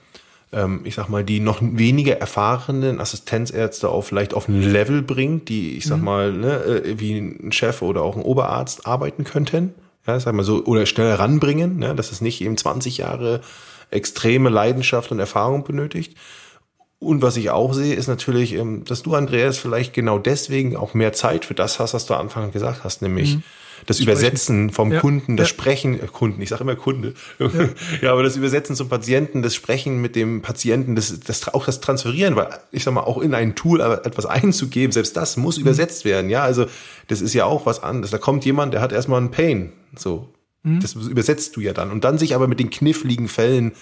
ähm, ich sag mal, die noch weniger erfahrenen Assistenzärzte auf vielleicht auf ein Level bringt, die, ich sag mhm. mal, ne, äh, wie ein Chef oder auch ein Oberarzt arbeiten könnten. Ja, sag mal so, oder schnell ranbringen, ne, dass es nicht eben 20 Jahre extreme Leidenschaft und Erfahrung benötigt. Und was ich auch sehe, ist natürlich, ähm, dass du, Andreas, vielleicht genau deswegen auch mehr Zeit für das hast, was du am Anfang gesagt hast, nämlich mhm. das Sprechen. Übersetzen vom ja. Kunden, das ja. Sprechen, äh, Kunden, ich sage immer Kunde, ja. ja. aber das Übersetzen zum Patienten, das Sprechen mit dem Patienten, das, das auch das Transferieren, weil ich sag mal, auch in ein Tool etwas einzugeben, selbst das muss mhm. übersetzt werden. Ja, also das ist ja auch was anderes. Da kommt jemand, der hat erstmal einen Pain. So, mhm. das übersetzt du ja dann. Und dann sich aber mit den kniffligen Fällen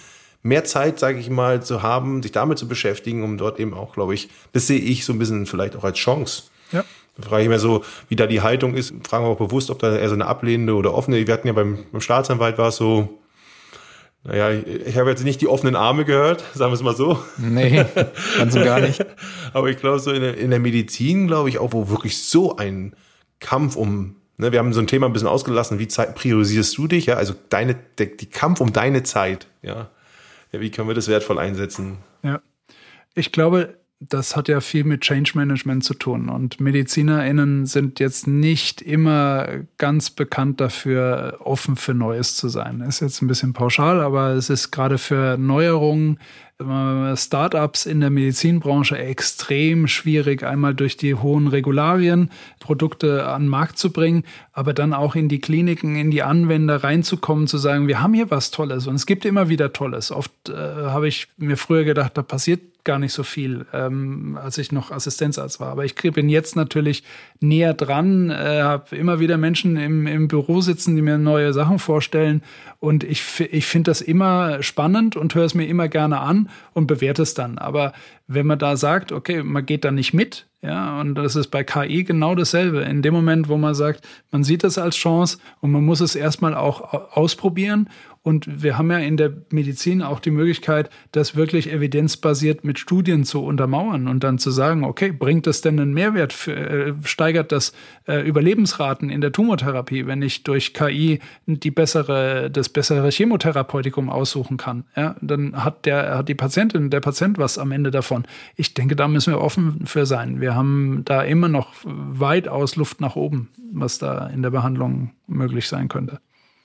mehr Zeit, sage ich mal, zu haben, sich damit zu beschäftigen, um dort eben auch, glaube ich, das sehe ich so ein bisschen vielleicht auch als Chance. Ja. Da frage ich mir so, wie da die Haltung ist. Fragen wir auch bewusst, ob da eher so eine ablehnende oder offene. Wir hatten ja beim, beim Staatsanwalt war es so, naja, ich, habe jetzt nicht die offenen Arme gehört, sagen wir es mal so. Nee, ganz und gar nicht. Aber ich glaube, so in der, in der Medizin, glaube ich, auch, wo wirklich so ein Kampf um, ne, wir haben so ein Thema ein bisschen ausgelassen, wie Zeit, priorisierst du dich, ja, also deine, der, die Kampf um deine Zeit, ja, wie können wir das wertvoll einsetzen? Ja, ich glaube, das hat ja viel mit Change Management zu tun. Und MedizinerInnen sind jetzt nicht immer ganz bekannt dafür, offen für Neues zu sein. Ist jetzt ein bisschen pauschal, aber es ist gerade für Neuerungen Startups in der Medizinbranche extrem schwierig, einmal durch die hohen Regularien Produkte an den Markt zu bringen, aber dann auch in die Kliniken, in die Anwender reinzukommen, zu sagen, wir haben hier was Tolles und es gibt immer wieder Tolles. Oft äh, habe ich mir früher gedacht, da passiert gar nicht so viel, ähm, als ich noch Assistenzarzt war. Aber ich bin jetzt natürlich näher dran, äh, habe immer wieder Menschen im, im Büro sitzen, die mir neue Sachen vorstellen. Und ich, ich finde das immer spannend und höre es mir immer gerne an und bewerte es dann. Aber wenn man da sagt, okay, man geht da nicht mit, ja, und das ist bei KI genau dasselbe. In dem Moment, wo man sagt, man sieht das als Chance und man muss es erstmal auch ausprobieren und wir haben ja in der Medizin auch die Möglichkeit, das wirklich evidenzbasiert mit Studien zu untermauern und dann zu sagen, okay, bringt das denn einen Mehrwert, für, äh, steigert das äh, Überlebensraten in der Tumortherapie, wenn ich durch KI die bessere, das bessere Chemotherapeutikum aussuchen kann? Ja, dann hat der, hat die Patientin, der Patient was am Ende davon. Ich denke, da müssen wir offen für sein. Wir haben da immer noch weitaus Luft nach oben, was da in der Behandlung möglich sein könnte.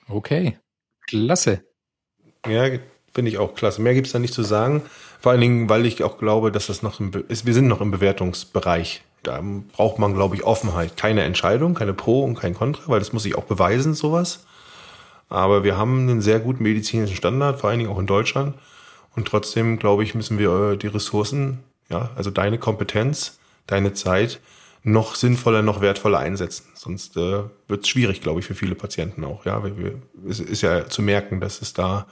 Okay. Klasse. Ja, finde ich auch klasse. Mehr gibt es da nicht zu sagen. Vor allen Dingen, weil ich auch glaube, dass das noch im ist, wir sind noch im Bewertungsbereich. Da braucht man, glaube ich, Offenheit. Keine Entscheidung, keine Pro und kein Contra, weil das muss sich auch beweisen, sowas. Aber wir haben einen sehr guten medizinischen Standard, vor allen Dingen auch in Deutschland. Und trotzdem, glaube ich, müssen wir äh, die Ressourcen, ja, also deine Kompetenz, deine Zeit, noch sinnvoller, noch wertvoller einsetzen. Sonst äh, wird es schwierig, glaube ich, für viele Patienten auch. Ja, wir, wir, es ist ja zu merken, dass es da,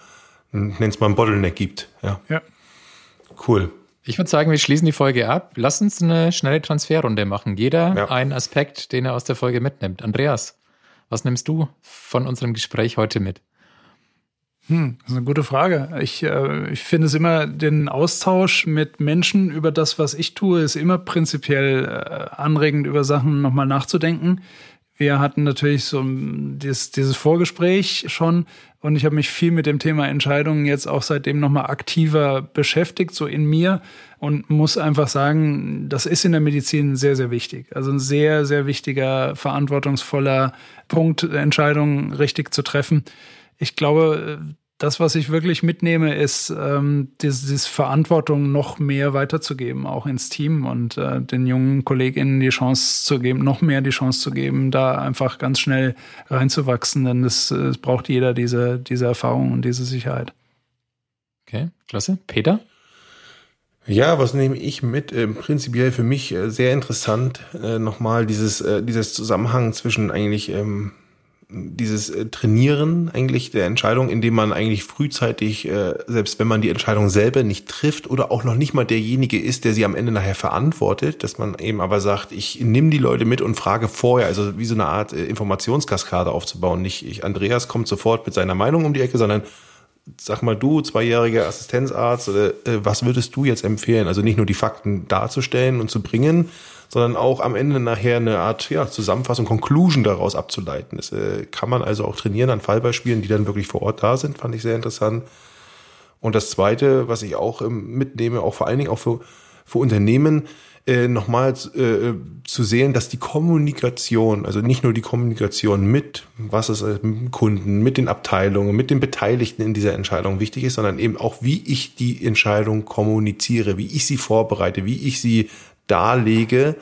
nennt es mal ein Bottleneck gibt. Ja. ja. Cool. Ich würde sagen, wir schließen die Folge ab. Lass uns eine schnelle Transferrunde machen. Jeder ja. einen Aspekt, den er aus der Folge mitnimmt. Andreas, was nimmst du von unserem Gespräch heute mit? Hm, das ist eine gute Frage. Ich, äh, ich finde es immer, den Austausch mit Menschen über das, was ich tue, ist immer prinzipiell äh, anregend, über Sachen nochmal nachzudenken. Wir hatten natürlich so dieses, dieses Vorgespräch schon und ich habe mich viel mit dem Thema Entscheidungen jetzt auch seitdem nochmal aktiver beschäftigt, so in mir und muss einfach sagen, das ist in der Medizin sehr, sehr wichtig. Also ein sehr, sehr wichtiger, verantwortungsvoller Punkt, Entscheidungen richtig zu treffen ich glaube, das, was ich wirklich mitnehme, ist ähm, diese, Verantwortung noch mehr weiterzugeben, auch ins Team und äh, den jungen KollegInnen die Chance zu geben, noch mehr die Chance zu geben, da einfach ganz schnell reinzuwachsen, denn es, es braucht jeder diese, diese Erfahrung und diese Sicherheit. Okay, klasse. Peter? Ja, was nehme ich mit? Äh, prinzipiell für mich äh, sehr interessant äh, nochmal dieses, äh, dieses Zusammenhang zwischen eigentlich ähm, dieses äh, Trainieren eigentlich der Entscheidung, indem man eigentlich frühzeitig, äh, selbst wenn man die Entscheidung selber nicht trifft oder auch noch nicht mal derjenige ist, der sie am Ende nachher verantwortet, dass man eben aber sagt, ich nehme die Leute mit und frage vorher, also wie so eine Art äh, Informationskaskade aufzubauen. Nicht ich, Andreas kommt sofort mit seiner Meinung um die Ecke, sondern sag mal du, zweijähriger Assistenzarzt, was würdest du jetzt empfehlen? Also nicht nur die Fakten darzustellen und zu bringen, sondern auch am Ende nachher eine Art ja, Zusammenfassung, Conclusion daraus abzuleiten. Das äh, kann man also auch trainieren an Fallbeispielen, die dann wirklich vor Ort da sind, fand ich sehr interessant. Und das Zweite, was ich auch ähm, mitnehme, auch vor allen Dingen auch für, für Unternehmen, äh, nochmal äh, zu sehen, dass die Kommunikation, also nicht nur die Kommunikation mit, was ist mit dem Kunden, mit den Abteilungen, mit den Beteiligten in dieser Entscheidung wichtig ist, sondern eben auch, wie ich die Entscheidung kommuniziere, wie ich sie vorbereite, wie ich sie darlege,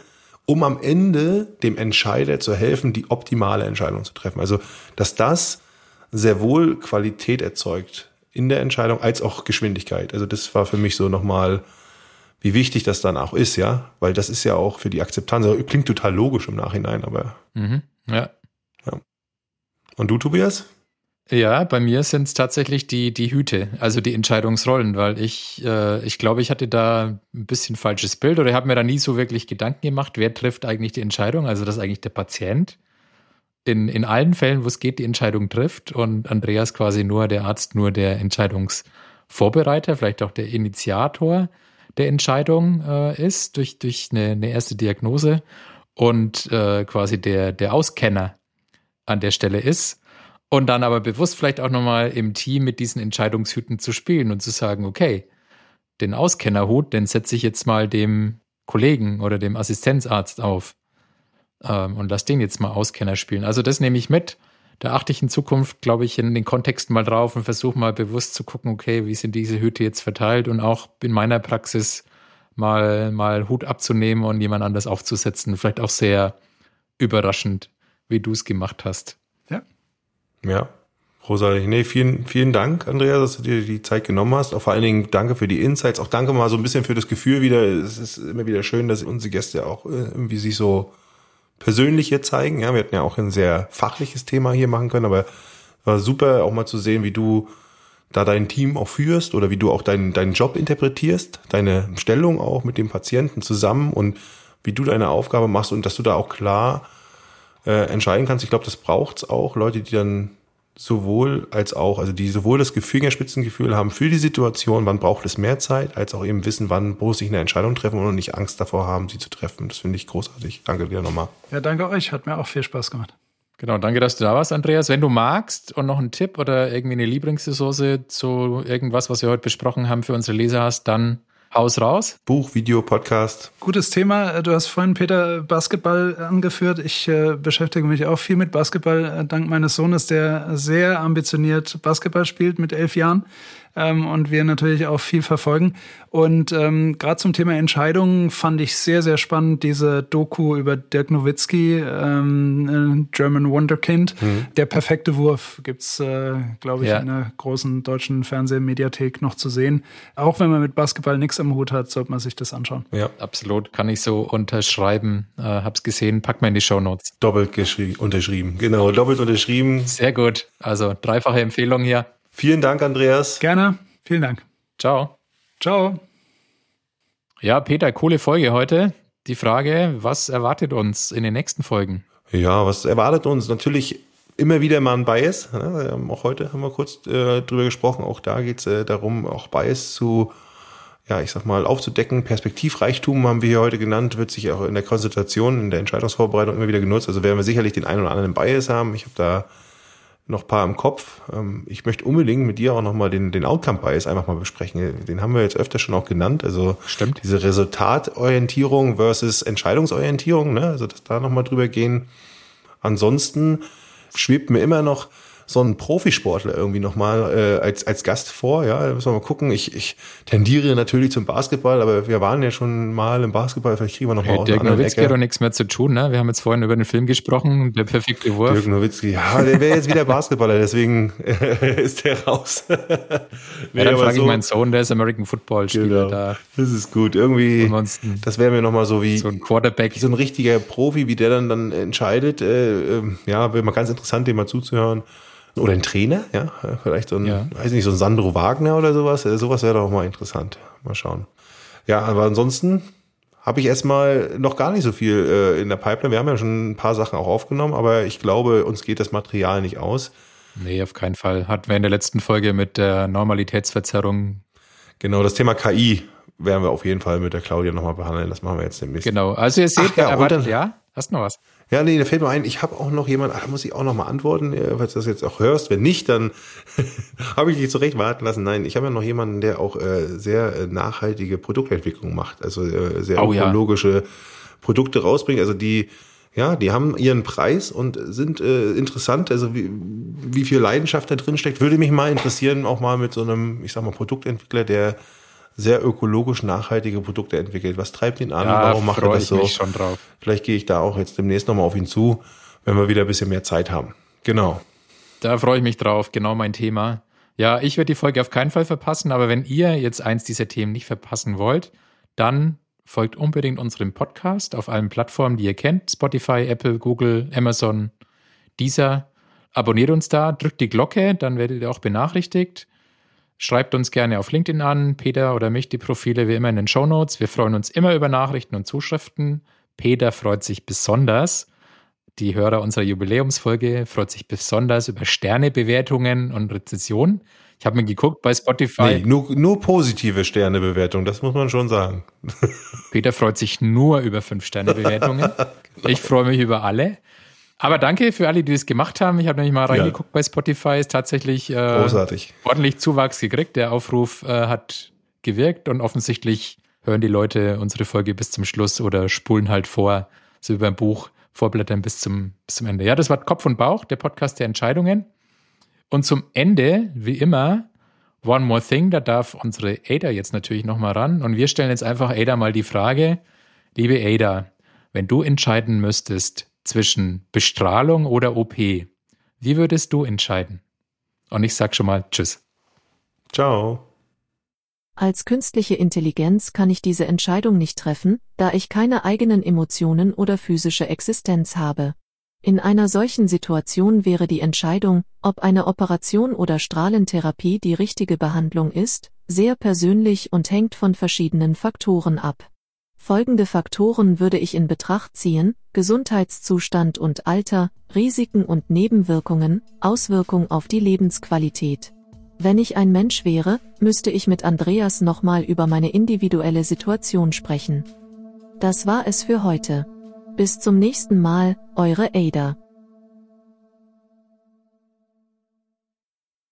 um am Ende dem Entscheider zu helfen, die optimale Entscheidung zu treffen. Also, dass das sehr wohl Qualität erzeugt in der Entscheidung als auch Geschwindigkeit. Also das war für mich so nochmal wie wichtig das dann auch ist, ja, weil das ist ja auch für die Akzeptanz, also, klingt total logisch im Nachhinein, aber. Mhm, ja. ja. Und du, Tobias? Ja, bei mir sind es tatsächlich die, die Hüte, also die Entscheidungsrollen, weil ich, äh, ich glaube, ich hatte da ein bisschen falsches Bild oder habe mir da nie so wirklich Gedanken gemacht, wer trifft eigentlich die Entscheidung, also das ist eigentlich der Patient. In, in allen Fällen, wo es geht, die Entscheidung trifft und Andreas quasi nur der Arzt, nur der Entscheidungsvorbereiter, vielleicht auch der Initiator der Entscheidung äh, ist, durch, durch eine, eine erste Diagnose und äh, quasi der, der Auskenner an der Stelle ist. Und dann aber bewusst vielleicht auch nochmal im Team mit diesen Entscheidungshüten zu spielen und zu sagen, okay, den Auskennerhut, den setze ich jetzt mal dem Kollegen oder dem Assistenzarzt auf ähm, und lass den jetzt mal Auskenner spielen. Also das nehme ich mit da achte ich in Zukunft, glaube ich, in den Kontext mal drauf und versuche mal bewusst zu gucken, okay, wie sind diese Hüte jetzt verteilt und auch in meiner Praxis mal, mal Hut abzunehmen und jemand anders aufzusetzen. Vielleicht auch sehr überraschend, wie du es gemacht hast. Ja. Großartig. Nee, vielen, vielen Dank, Andrea, dass du dir die Zeit genommen hast. Auch vor allen Dingen danke für die Insights. Auch danke mal so ein bisschen für das Gefühl wieder. Es ist immer wieder schön, dass unsere Gäste auch äh, irgendwie sich so persönlich hier zeigen. Ja, wir hätten ja auch ein sehr fachliches Thema hier machen können, aber war super auch mal zu sehen, wie du da dein Team auch führst oder wie du auch deinen, deinen Job interpretierst, deine Stellung auch mit dem Patienten zusammen und wie du deine Aufgabe machst und dass du da auch klar äh, entscheiden kannst. Ich glaube, das braucht's auch. Leute, die dann sowohl als auch, also die sowohl das Fingerspitzengefühl haben für die Situation, wann braucht es mehr Zeit, als auch eben wissen, wann muss ich eine Entscheidung treffen und nicht Angst davor haben, sie zu treffen. Das finde ich großartig. Danke dir nochmal. Ja, danke euch. Hat mir auch viel Spaß gemacht. Genau, danke, dass du da warst, Andreas. Wenn du magst und noch einen Tipp oder irgendwie eine Lieblingsressource zu irgendwas, was wir heute besprochen haben, für unsere Leser hast, dann Haus raus. Buch, Video, Podcast. Gutes Thema. Du hast vorhin Peter Basketball angeführt. Ich äh, beschäftige mich auch viel mit Basketball, äh, dank meines Sohnes, der sehr ambitioniert Basketball spielt mit elf Jahren ähm, und wir natürlich auch viel verfolgen. Und ähm, gerade zum Thema Entscheidungen fand ich sehr, sehr spannend diese Doku über Dirk Nowitzki, ähm, äh, German Wonderkind. Mhm. Der perfekte Wurf gibt's, äh, glaube ich, ja. in einer großen deutschen Fernsehmediathek noch zu sehen. Auch wenn man mit Basketball nichts am Hut hat, sollte man sich das anschauen. Ja, absolut. Kann ich so unterschreiben. Äh, hab's gesehen, pack mal in die Show Notes. Doppelt unterschrieben. Genau, doppelt unterschrieben. Sehr gut. Also dreifache Empfehlung hier. Vielen Dank, Andreas. Gerne. Vielen Dank. Ciao. Ciao. Ja, Peter, coole Folge heute. Die Frage, was erwartet uns in den nächsten Folgen? Ja, was erwartet uns? Natürlich immer wieder mal ein Bias. Ne? Auch heute haben wir kurz äh, drüber gesprochen. Auch da geht es äh, darum, auch Bias zu, ja, ich sag mal, aufzudecken. Perspektivreichtum haben wir hier heute genannt, wird sich auch in der Konzentration, in der Entscheidungsvorbereitung immer wieder genutzt. Also werden wir sicherlich den einen oder anderen Bias haben. Ich habe da noch paar im Kopf. Ähm, ich möchte unbedingt mit dir auch nochmal den, den Outcome Bias einfach mal besprechen. Den haben wir jetzt öfter schon auch genannt. Also Stimmt. diese Resultatorientierung versus Entscheidungsorientierung, ne? also dass da nochmal drüber gehen. Ansonsten schwebt mir immer noch so einen Profisportler irgendwie nochmal äh, als, als Gast vor. Ja, da müssen wir mal gucken. Ich, ich tendiere natürlich zum Basketball, aber wir waren ja schon mal im Basketball. Vielleicht kriegen wir noch mal hey, Dirk Nowitzki hat doch nichts mehr zu tun. Ne? Wir haben jetzt vorhin über den Film gesprochen, der perfekte Wurf. Dirk Nowitzki, ja, der wäre jetzt wieder Basketballer, deswegen ist der raus. nee, ja, dann frage so, ich meinen Sohn, der ist American Football Spieler genau, da. Das ist gut. Irgendwie, Ansonsten das wäre mir nochmal so wie so ein Quarterback, so ein richtiger Profi, wie der dann dann entscheidet. Äh, äh, ja, wäre mal ganz interessant, dem mal zuzuhören. Oder ein Trainer, ja, vielleicht so ein, ja. weiß nicht, so ein Sandro Wagner oder sowas. Sowas wäre doch mal interessant. Mal schauen. Ja, aber ansonsten habe ich erstmal noch gar nicht so viel äh, in der Pipeline. Wir haben ja schon ein paar Sachen auch aufgenommen, aber ich glaube, uns geht das Material nicht aus. Nee, auf keinen Fall. Hatten wir in der letzten Folge mit der Normalitätsverzerrung. Genau, das Thema KI werden wir auf jeden Fall mit der Claudia nochmal behandeln. Das machen wir jetzt demnächst. Genau, also ihr seht, Ach ja, erwartet, dann- ja? Hast du noch was? Ja, nee, da fällt mir ein, ich habe auch noch jemanden, da muss ich auch noch mal antworten, äh, falls du das jetzt auch hörst. Wenn nicht, dann habe ich dich zurecht warten lassen. Nein, ich habe ja noch jemanden, der auch äh, sehr äh, nachhaltige Produktentwicklung macht, also äh, sehr Oh ja. ökologische Produkte rausbringt. Also die, ja, die haben ihren Preis und sind äh, interessant. Also wie, wie viel Leidenschaft da drin steckt, würde mich mal interessieren, auch mal mit so einem, ich sag mal, Produktentwickler, der sehr ökologisch nachhaltige Produkte entwickelt. Was treibt ihn an? Warum macht er das so? Vielleicht gehe ich da auch jetzt demnächst nochmal auf ihn zu, wenn wir wieder ein bisschen mehr Zeit haben. Genau. Da freue ich mich drauf, genau mein Thema. Ja, ich werde die Folge auf keinen Fall verpassen, aber wenn ihr jetzt eins dieser Themen nicht verpassen wollt, dann folgt unbedingt unserem Podcast auf allen Plattformen, die ihr kennt. Spotify, Apple, Google, Amazon, dieser. Abonniert uns da, drückt die Glocke, dann werdet ihr auch benachrichtigt. Schreibt uns gerne auf LinkedIn an, Peter oder mich, die Profile wie immer in den Shownotes. Wir freuen uns immer über Nachrichten und Zuschriften. Peter freut sich besonders. Die Hörer unserer Jubiläumsfolge freut sich besonders über Sternebewertungen und Rezensionen. Ich habe mir geguckt bei Spotify. Nee, nur, nur positive Sternebewertung, das muss man schon sagen. Peter freut sich nur über 5-Sterne-Bewertungen. Ich freue mich über alle. Aber danke für alle, die das gemacht haben. Ich habe nämlich mal reingeguckt bei Spotify. Ist tatsächlich äh, Großartig. ordentlich Zuwachs gekriegt. Der Aufruf äh, hat gewirkt und offensichtlich hören die Leute unsere Folge bis zum Schluss oder spulen halt vor, so wie beim Buch, vorblättern bis zum, bis zum Ende. Ja, das war Kopf und Bauch, der Podcast der Entscheidungen. Und zum Ende, wie immer, One More Thing, da darf unsere Ada jetzt natürlich nochmal ran. Und wir stellen jetzt einfach Ada mal die Frage, liebe Ada, wenn du entscheiden müsstest zwischen Bestrahlung oder OP, wie würdest du entscheiden? Und ich sag schon mal Tschüss. Ciao. Als künstliche Intelligenz kann ich diese Entscheidung nicht treffen, da ich keine eigenen Emotionen oder physische Existenz habe. In einer solchen Situation wäre die Entscheidung, ob eine Operation oder Strahlentherapie die richtige Behandlung ist, sehr persönlich und hängt von verschiedenen Faktoren ab. Folgende Faktoren würde ich in Betracht ziehen, Gesundheitszustand und Alter, Risiken und Nebenwirkungen, Auswirkung auf die Lebensqualität. Wenn ich ein Mensch wäre, müsste ich mit Andreas nochmal über meine individuelle Situation sprechen. Das war es für heute. Bis zum nächsten Mal, eure Ada.